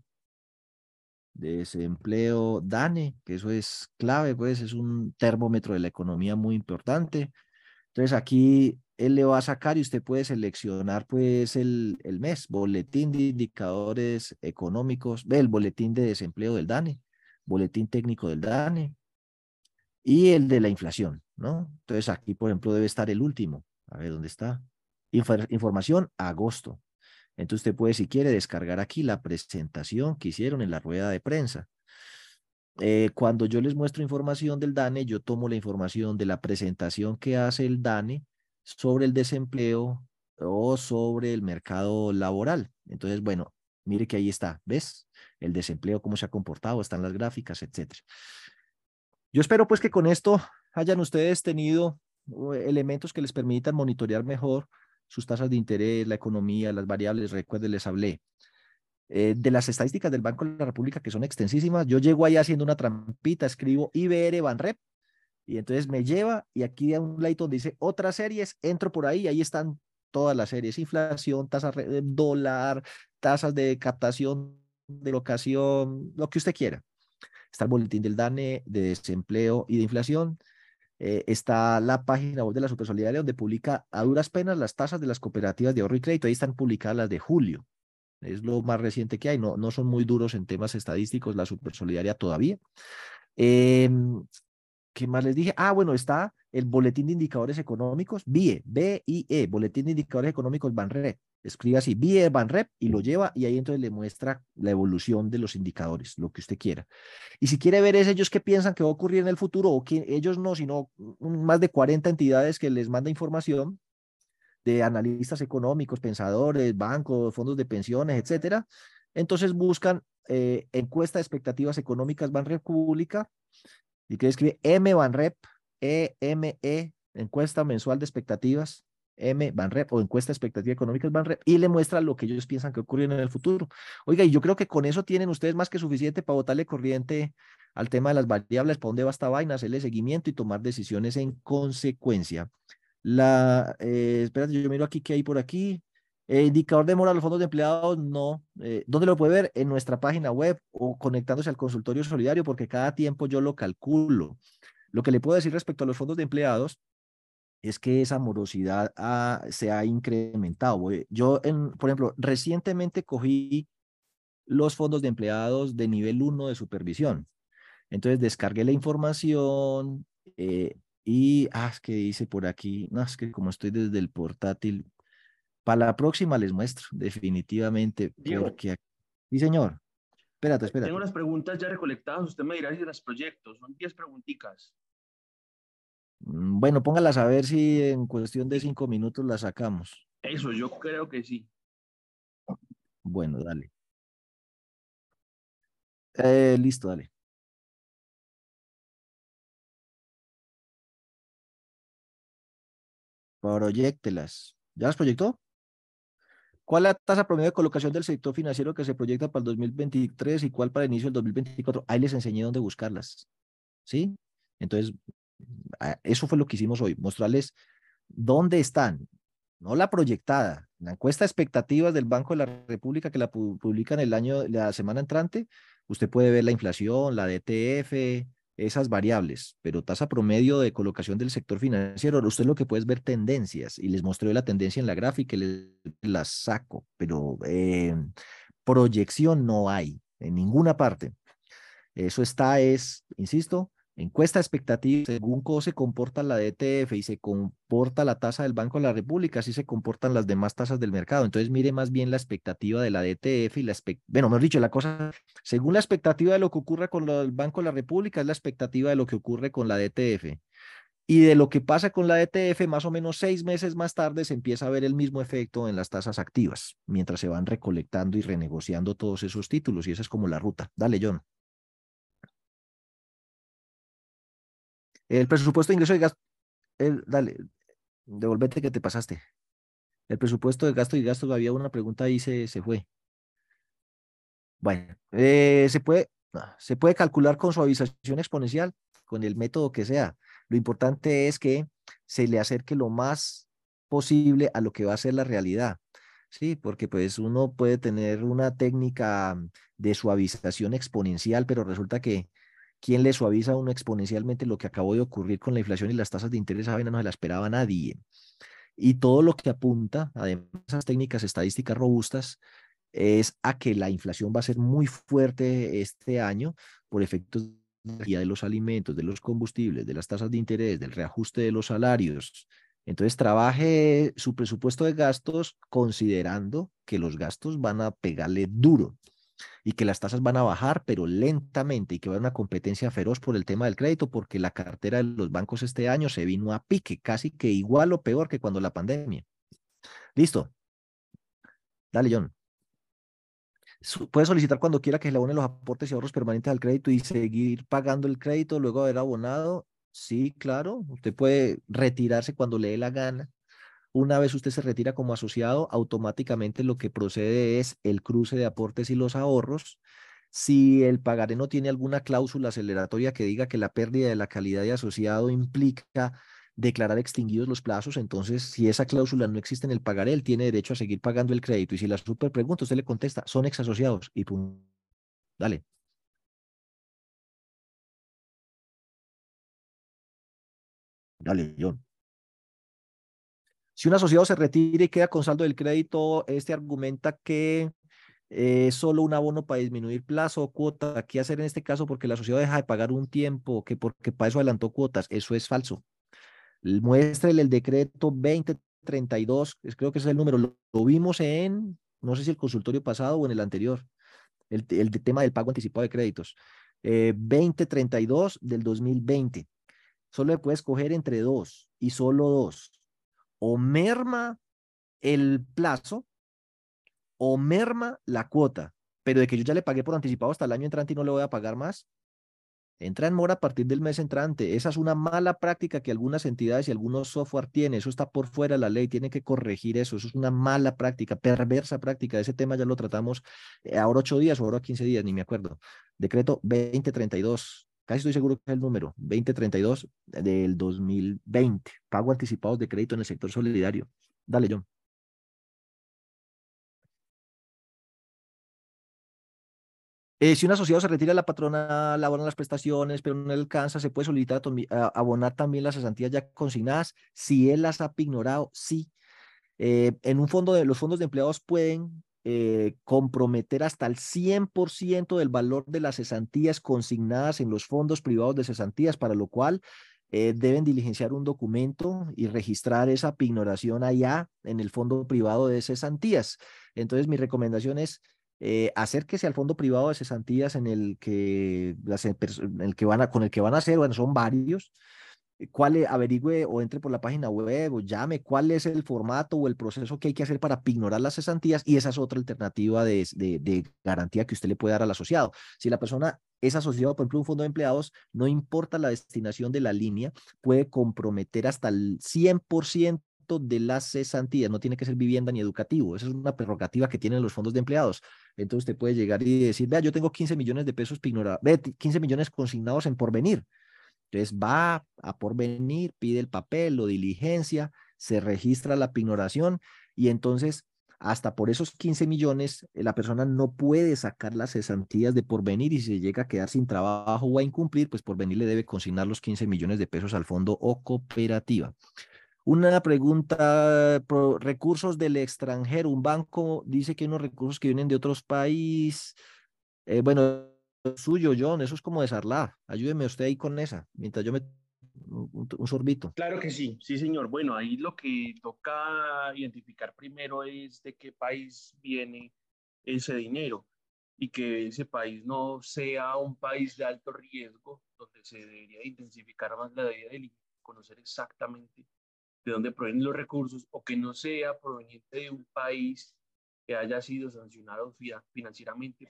desempleo, DANE, que eso es clave, pues es un termómetro de la economía muy importante. Entonces aquí él le va a sacar y usted puede seleccionar pues el, el mes, boletín de indicadores económicos, ve el boletín de desempleo del DANE, boletín técnico del DANE y el de la inflación. ¿no? Entonces aquí, por ejemplo, debe estar el último. A ver, ¿dónde está? información, agosto. Entonces usted puede, si quiere, descargar aquí la presentación que hicieron en la rueda de prensa. Eh, cuando yo les muestro información del DANE, yo tomo la información de la presentación que hace el DANE sobre el desempleo o sobre el mercado laboral. Entonces, bueno, mire que ahí está, ¿ves? El desempleo, cómo se ha comportado, están las gráficas, etcétera. Yo espero pues que con esto hayan ustedes tenido eh, elementos que les permitan monitorear mejor sus tasas de interés, la economía, las variables. Recuerden, les hablé eh, de las estadísticas del Banco de la República, que son extensísimas. Yo llego ahí haciendo una trampita, escribo IBR Banrep, y entonces me lleva, y aquí hay un ladito donde dice otras series, entro por ahí, ahí están todas las series, inflación, tasas de dólar, tasas de captación de locación, lo que usted quiera. Está el boletín del DANE de desempleo y de inflación. Eh, está la página web de la Supersolidaria donde publica a duras penas las tasas de las cooperativas de ahorro y crédito. Ahí están publicadas las de julio. Es lo más reciente que hay. No, no son muy duros en temas estadísticos la Supersolidaria todavía. Em, ¿Qué más les dije? Ah, bueno, está el Boletín de Indicadores Económicos, BIE, B-I-E, Boletín de Indicadores Económicos BANREP. Escribe así, BIE BANREP, y lo lleva, y ahí entonces le muestra la evolución de los indicadores, lo que usted quiera. Y si quiere ver es ellos qué piensan que va a ocurrir en el futuro, o que ellos no, sino más de 40 entidades que les manda información de analistas económicos, pensadores, bancos, fondos de pensiones, etcétera. Entonces buscan eh, encuesta de expectativas económicas Banrep Pública y que escribe M Banrep, EME, -E, encuesta mensual de expectativas, M Banrep o encuesta de expectativas económicas Banrep y le muestra lo que ellos piensan que ocurre en el futuro. Oiga, y yo creo que con eso tienen ustedes más que suficiente para botarle corriente al tema de las variables, para dónde va esta vaina, hacerle seguimiento y tomar decisiones en consecuencia. La, eh, espérate, yo miro aquí qué hay por aquí. Eh, indicador de mora de los fondos de empleados, no. Eh, ¿Dónde lo puede ver? En nuestra página web o conectándose al consultorio solidario, porque cada tiempo yo lo calculo. Lo que le puedo decir respecto a los fondos de empleados es que esa morosidad se ha incrementado. Yo, en, por ejemplo, recientemente cogí los fondos de empleados de nivel 1 de supervisión. Entonces descargué la información eh, y, ah, es que dice por aquí, no, es que como estoy desde el portátil, para la próxima les muestro, definitivamente. Porque, sí, señor. Espérate, espérate. Tengo las preguntas ya recolectadas. Usted me dirá si las proyectos. Son 10 preguntitas. Mm, bueno, póngalas a ver si en cuestión de cinco minutos las sacamos. Eso, yo creo que sí. Bueno, dale. Eh, listo, dale. Proyectelas. ¿Ya las proyectó? ¿Cuál es la tasa promedio de colocación del sector financiero que se proyecta para el 2023 y cuál para el inicio del 2024? Ahí les enseñé dónde buscarlas. ¿Sí? Entonces, eso fue lo que hicimos hoy, mostrarles dónde están, no la proyectada, la encuesta de expectativas del Banco de la República que la publican el año, la semana entrante, usted puede ver la inflación, la DTF, esas variables, pero tasa promedio de colocación del sector financiero, usted lo que puede es ver tendencias y les mostré la tendencia en la gráfica y les las saco, pero eh, proyección no hay en ninguna parte. Eso está es, insisto, encuesta expectativa, según cómo se comporta la DTF y se comporta la tasa del Banco de la República, así se comportan las demás tasas del mercado. Entonces mire más bien la expectativa de la DTF y la bueno, mejor dicho, la cosa, según la expectativa de lo que ocurre con el Banco de la República, es la expectativa de lo que ocurre con la DTF. Y de lo que pasa con la DTF, más o menos seis meses más tarde se empieza a ver el mismo efecto en las tasas activas, mientras se van recolectando y renegociando todos esos títulos. Y esa es como la ruta. Dale, John. El presupuesto de ingreso de gasto, dale, devolvete que te pasaste. El presupuesto de gasto y gasto, había una pregunta ahí, se, se fue. Bueno, eh, se, puede, se puede calcular con suavización exponencial, con el método que sea. Lo importante es que se le acerque lo más posible a lo que va a ser la realidad. Sí, porque pues uno puede tener una técnica de suavización exponencial, pero resulta que ¿Quién le suaviza a uno exponencialmente lo que acabó de ocurrir con la inflación y las tasas de interés? Esa no se la esperaba nadie. Y todo lo que apunta, además de esas técnicas estadísticas robustas, es a que la inflación va a ser muy fuerte este año por efectos de los alimentos, de los combustibles, de las tasas de interés, del reajuste de los salarios. Entonces, trabaje su presupuesto de gastos considerando que los gastos van a pegarle duro y que las tasas van a bajar, pero lentamente, y que va a haber una competencia feroz por el tema del crédito, porque la cartera de los bancos este año se vino a pique, casi que igual o peor que cuando la pandemia. Listo. Dale, John. Puede solicitar cuando quiera que le abone los aportes y ahorros permanentes al crédito y seguir pagando el crédito luego haber abonado. Sí, claro. Usted puede retirarse cuando le dé la gana. Una vez usted se retira como asociado, automáticamente lo que procede es el cruce de aportes y los ahorros. Si el pagaré no tiene alguna cláusula aceleratoria que diga que la pérdida de la calidad de asociado implica declarar extinguidos los plazos, entonces si esa cláusula no existe en el pagaré, él tiene derecho a seguir pagando el crédito. Y si la super pregunta, usted le contesta, son ex asociados y pum. Dale. Dale, John. Si un asociado se retira y queda con saldo del crédito, este argumenta que es solo un abono para disminuir plazo o cuota. ¿Qué hacer en este caso? Porque el asociado deja de pagar un tiempo, que porque para eso adelantó cuotas. Eso es falso. Muéstrele el decreto 2032, creo que ese es el número. Lo, vimos en, no sé si el consultorio pasado o en el anterior, el, tema del pago anticipado de créditos. 2032 eh, del 2020. Solo le puedes escoger entre dos y solo dos o merma el plazo o merma la cuota, pero de que yo ya le pagué por anticipado hasta el año entrante y no le voy a pagar más, entra en mora a partir del mes entrante. Esa es una mala práctica que algunas entidades y algunos software tienen. Eso está por fuera de la ley, tiene que corregir eso. Eso es una mala práctica, perversa práctica. Ese tema ya lo tratamos eh, ahora ocho días o ahora quince días, ni me acuerdo. Decreto 2032 casi estoy seguro que es el número, 2032 del 2020, pago anticipados de crédito en el sector solidario. Dale, John. Eh, si un asociado se retira de la patrona, abona las prestaciones, pero no alcanza, se puede solicitar abonar también las cesantías ya consignadas. Si él las ha ignorado, sí. Eh, en un fondo de los fondos de empleados pueden eh, comprometer hasta el 100% del valor de las cesantías consignadas en los fondos privados de cesantías, para lo cual eh, deben diligenciar un documento y registrar esa pignoración allá en el fondo privado de cesantías. Entonces, mi recomendación es eh, acérquese al fondo privado de cesantías en el que, las, el que van a, con el que van a hacer, bueno, son varios, cuál averigüe o entre por la página web o llame cuál es el formato o el proceso que hay que hacer para pignorar las cesantías y esa es otra alternativa de, de, garantía que usted le puede dar al asociado. Si la persona es asociado, por ejemplo, a un fondo de empleados, no importa la destinación de la línea, puede comprometer hasta el 100% de las cesantías, no tiene que ser vivienda ni educativo, esa es una prerrogativa que tienen los fondos de empleados. Entonces usted puede llegar y decir, vea, yo tengo 15 millones de pesos pignorados, 15 millones consignados en porvenir entonces va a porvenir, pide el papel, lo diligencia, se registra la pignoración y entonces hasta por esos 15 millones eh, la persona no puede sacar las cesantías de porvenir y si se llega a quedar sin trabajo o a incumplir, pues porvenir le debe consignar los 15 millones de pesos al fondo o cooperativa. Una pregunta, recursos del extranjero. Un banco dice que hay unos recursos que vienen de otros países. Eh, bueno, suyo, John, eso es como desarlar. Ayúdeme usted ahí con esa, mientras yo me un, sorbito. Claro que sí, sí, señor. Bueno, ahí lo que toca identificar primero es de qué país viene ese dinero y que ese país no sea un país de alto riesgo, donde se debería intensificar más la debida de conocer exactamente de dónde provienen los recursos, o que no sea proveniente de un país que haya sido sancionado financieramente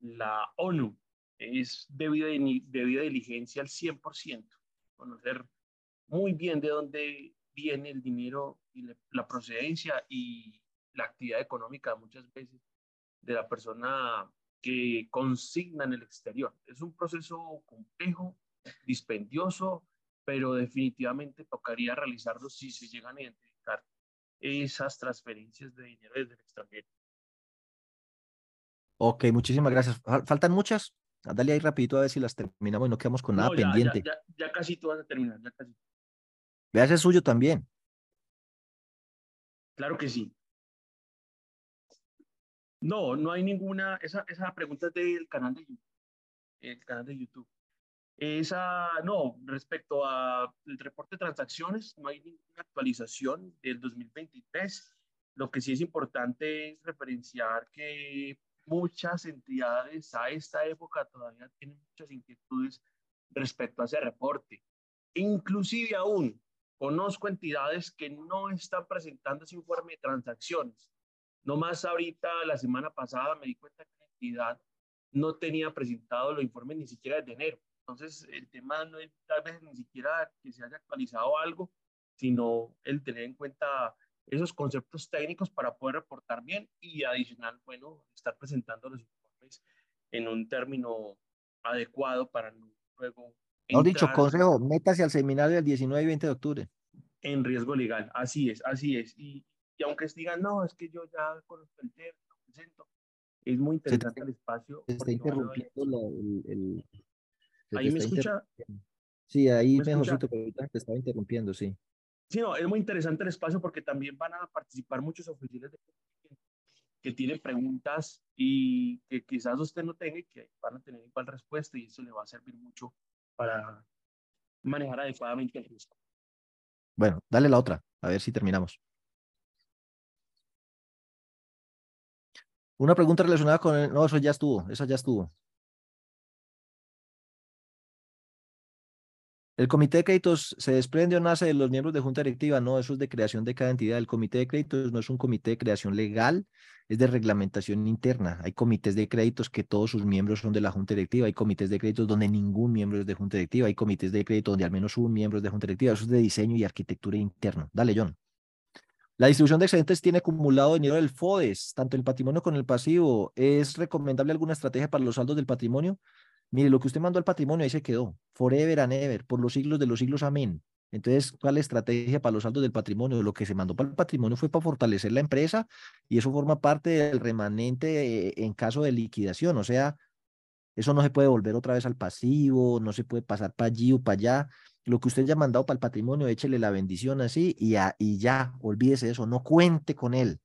la ONU. Es debida, debida diligencia al 100%, conocer muy bien de dónde viene el dinero y la procedencia y la actividad económica muchas veces de la persona que consigna en el exterior. Es un proceso complejo, dispendioso, pero definitivamente tocaría realizarlo si se llegan a identificar esas transferencias de dinero desde el extranjero. Ok, muchísimas gracias. ¿Faltan muchas? Dale ahí rapidito a ver si las terminamos y no quedamos con nada pendiente. Ya, casi tú vas a terminar, ya casi. Vea ese suyo también. Claro que sí. No, no hay ninguna, esa, esa pregunta es del canal de YouTube. El canal de YouTube. Esa, no, respecto al reporte de transacciones, no hay ninguna actualización del 2023. Lo que sí es importante es referenciar que muchas entidades a esta época todavía tienen muchas inquietudes respecto a ese reporte. Inclusive aún conozco entidades que no están presentando ese informe de transacciones. No más ahorita, la semana pasada, me di cuenta que la entidad no tenía presentado los informes ni siquiera de enero. Entonces, el tema no es tal vez ni siquiera que se haya actualizado algo, sino el tener en cuenta esos conceptos técnicos para poder reportar bien y adicional, bueno, estar presentando los informes en un término adecuado para luego... No dicho, consejo, métase al seminario del 19 y 20 de octubre. En riesgo legal, así es, así es. Y, y aunque digan, no, es que yo ya conozco el tema, lo presento, es muy interesante el espacio. Se está interrumpiendo el, ¿Ahí me escucha? Sí, ahí mejorcito, pero ahorita te estaba interrumpiendo, sí. Sí, no, es muy interesante el espacio porque también van a participar muchos oficiales de que tienen preguntas y que quizás usted no tenga y que van a tener igual respuesta y eso le va a servir mucho para manejar adecuadamente el riesgo. Bueno, dale la otra, a ver si terminamos. Una pregunta relacionada con el... No, eso ya estuvo, eso ya estuvo. El comité de créditos se desprende o nace de los miembros de junta directiva, no, eso es de creación de cada entidad. El comité de créditos no es un comité de creación legal, es de reglamentación interna. Hay comités de créditos que todos sus miembros son de la junta directiva, hay comités de créditos donde ningún miembro es de junta directiva, hay comités de crédito donde al menos un miembro es de junta directiva. Eso es de diseño y arquitectura interna. Dale, John. La distribución de excedentes tiene acumulado dinero del FODES, tanto el patrimonio como el pasivo. ¿Es recomendable alguna estrategia para los saldos del patrimonio? Mire, lo que usted mandó al patrimonio ahí se quedó, forever and ever, por los siglos de los siglos, amén. Entonces, ¿cuál es la estrategia para los saldos del patrimonio? Lo que se mandó para el patrimonio fue para fortalecer la empresa y eso forma parte del remanente eh, en caso de liquidación. O sea, eso no se puede volver otra vez al pasivo, no se puede pasar para allí o para allá. Lo que usted ya ha mandado para el patrimonio, échele la bendición así y, y ya, olvídese de eso, no cuente con él.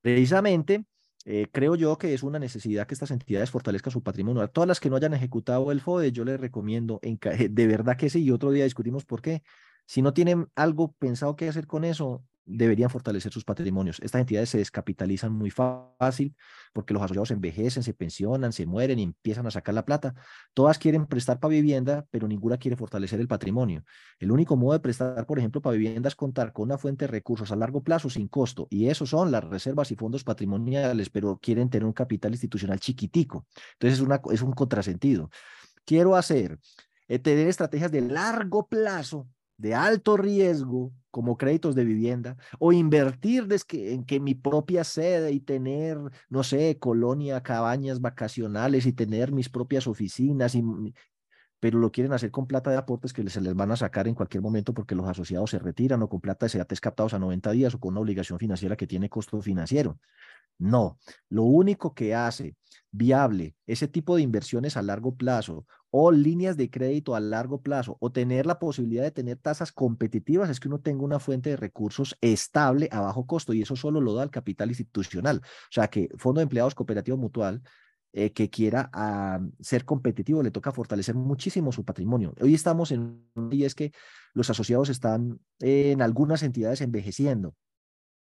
Precisamente, eh, creo yo que es una necesidad que estas entidades fortalezcan su patrimonio. A todas las que no hayan ejecutado el FODE, yo les recomiendo, de verdad que sí, y otro día discutimos por qué. Si no tienen algo pensado que hacer con eso, deberían fortalecer sus patrimonios. Estas entidades se descapitalizan muy fácil porque los asociados envejecen, se pensionan, se mueren y empiezan a sacar la plata. Todas quieren prestar para vivienda, pero ninguna quiere fortalecer el patrimonio. El único modo de prestar, por ejemplo, para vivienda es contar con una fuente de recursos a largo plazo sin costo. Y eso son las reservas y fondos patrimoniales, pero quieren tener un capital institucional chiquitico. Entonces es, es un contrasentido. Quiero hacer, eh, tener estrategias de largo plazo de alto riesgo como créditos de vivienda o invertir en que mi propia sede y tener, no sé, colonia, cabañas vacacionales y tener mis propias oficinas, y, pero lo quieren hacer con plata de aportes que se les van a sacar en cualquier momento porque los asociados se retiran o con plata de CEATES captados a 90 días o con una obligación financiera que tiene costo financiero. No, lo único que hace viable ese tipo de inversiones a largo plazo o líneas de crédito a largo plazo o tener la posibilidad de tener tasas competitivas es que uno tenga una fuente de recursos estable a bajo costo y eso solo lo da el capital institucional. O sea que Fondo de Empleados Cooperativo Mutual eh, que quiera ah, ser competitivo le toca fortalecer muchísimo su patrimonio. Hoy estamos en y es que los asociados están en algunas entidades envejeciendo,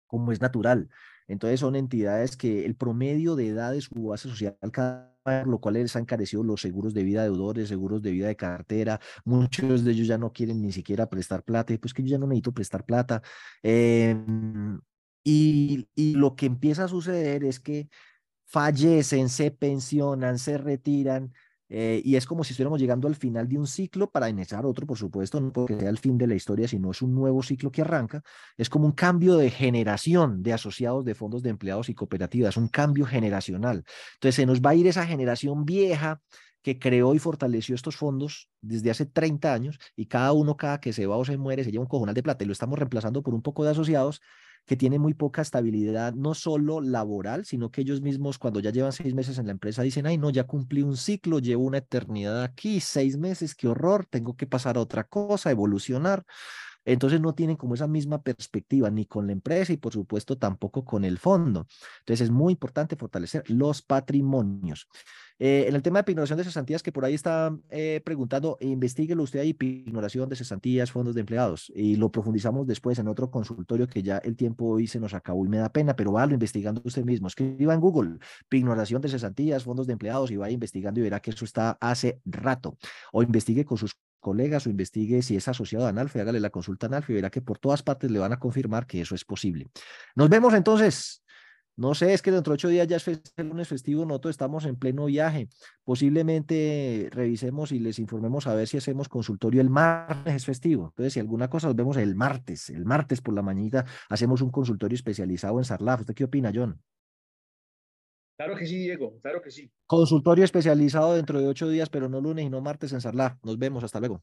como es natural. Entonces son entidades que el promedio de edad de su base social cada lo cual les ha encarecido los seguros de vida de deudores, seguros de vida de cartera. Muchos de ellos ya no quieren ni siquiera prestar plata, y pues que yo ya no necesito prestar plata. Em, y, y lo que empieza a suceder es que fallecen, se pensionan, se retiran eh, y es como si estuviéramos llegando al final de un ciclo para iniciar otro, por supuesto, no porque sea el fin de la historia, sino es un nuevo ciclo que arranca. Es como un cambio de generación de asociados de fondos de empleados y cooperativas, un cambio generacional. Entonces se nos va a ir esa generación vieja que creó y fortaleció estos fondos desde hace 30 años y cada uno, cada que se va o se muere, se lleva un cojonal de plata y lo estamos reemplazando por un poco de asociados que tienen muy poca estabilidad, no solo laboral, sino que ellos mismos cuando ya llevan seis meses en la empresa dicen, ay, no, ya cumplí un ciclo, llevo una eternidad aquí, seis meses, qué horror, tengo que pasar a otra cosa, evolucionar. Entonces no tienen como esa misma perspectiva ni con la empresa y por supuesto tampoco con el fondo. Entonces es muy importante fortalecer los patrimonios. Eh, en el tema de pignoración de cesantías, que por ahí está eh, preguntando, investiguelo usted ahí, pignoración de cesantías, fondos de empleados, y lo profundizamos después en otro consultorio que ya el tiempo hoy se nos acabó y me da pena, pero válo investigando usted mismo. Escriba en Google, pignoración de cesantías, fondos de empleados, y vaya investigando y verá que eso está hace rato. O investigue con sus colegas o investigue si es asociado a Analfe, hágale la consulta a Analfe y verá que por todas partes le van a confirmar que eso es posible. Nos vemos entonces no sé, es que dentro de ocho días ya es el lunes festivo, nosotros estamos en pleno viaje. Posiblemente revisemos y les informemos a ver si hacemos consultorio el martes es festivo. Entonces, si alguna cosa nos vemos el martes, el martes por la mañana hacemos un consultorio especializado en Sarlaf. ¿Usted qué opina, John? Claro que sí, Diego, claro que sí. Consultorio especializado dentro de ocho días, pero no lunes y no martes en Sarlaf. Nos vemos, hasta luego.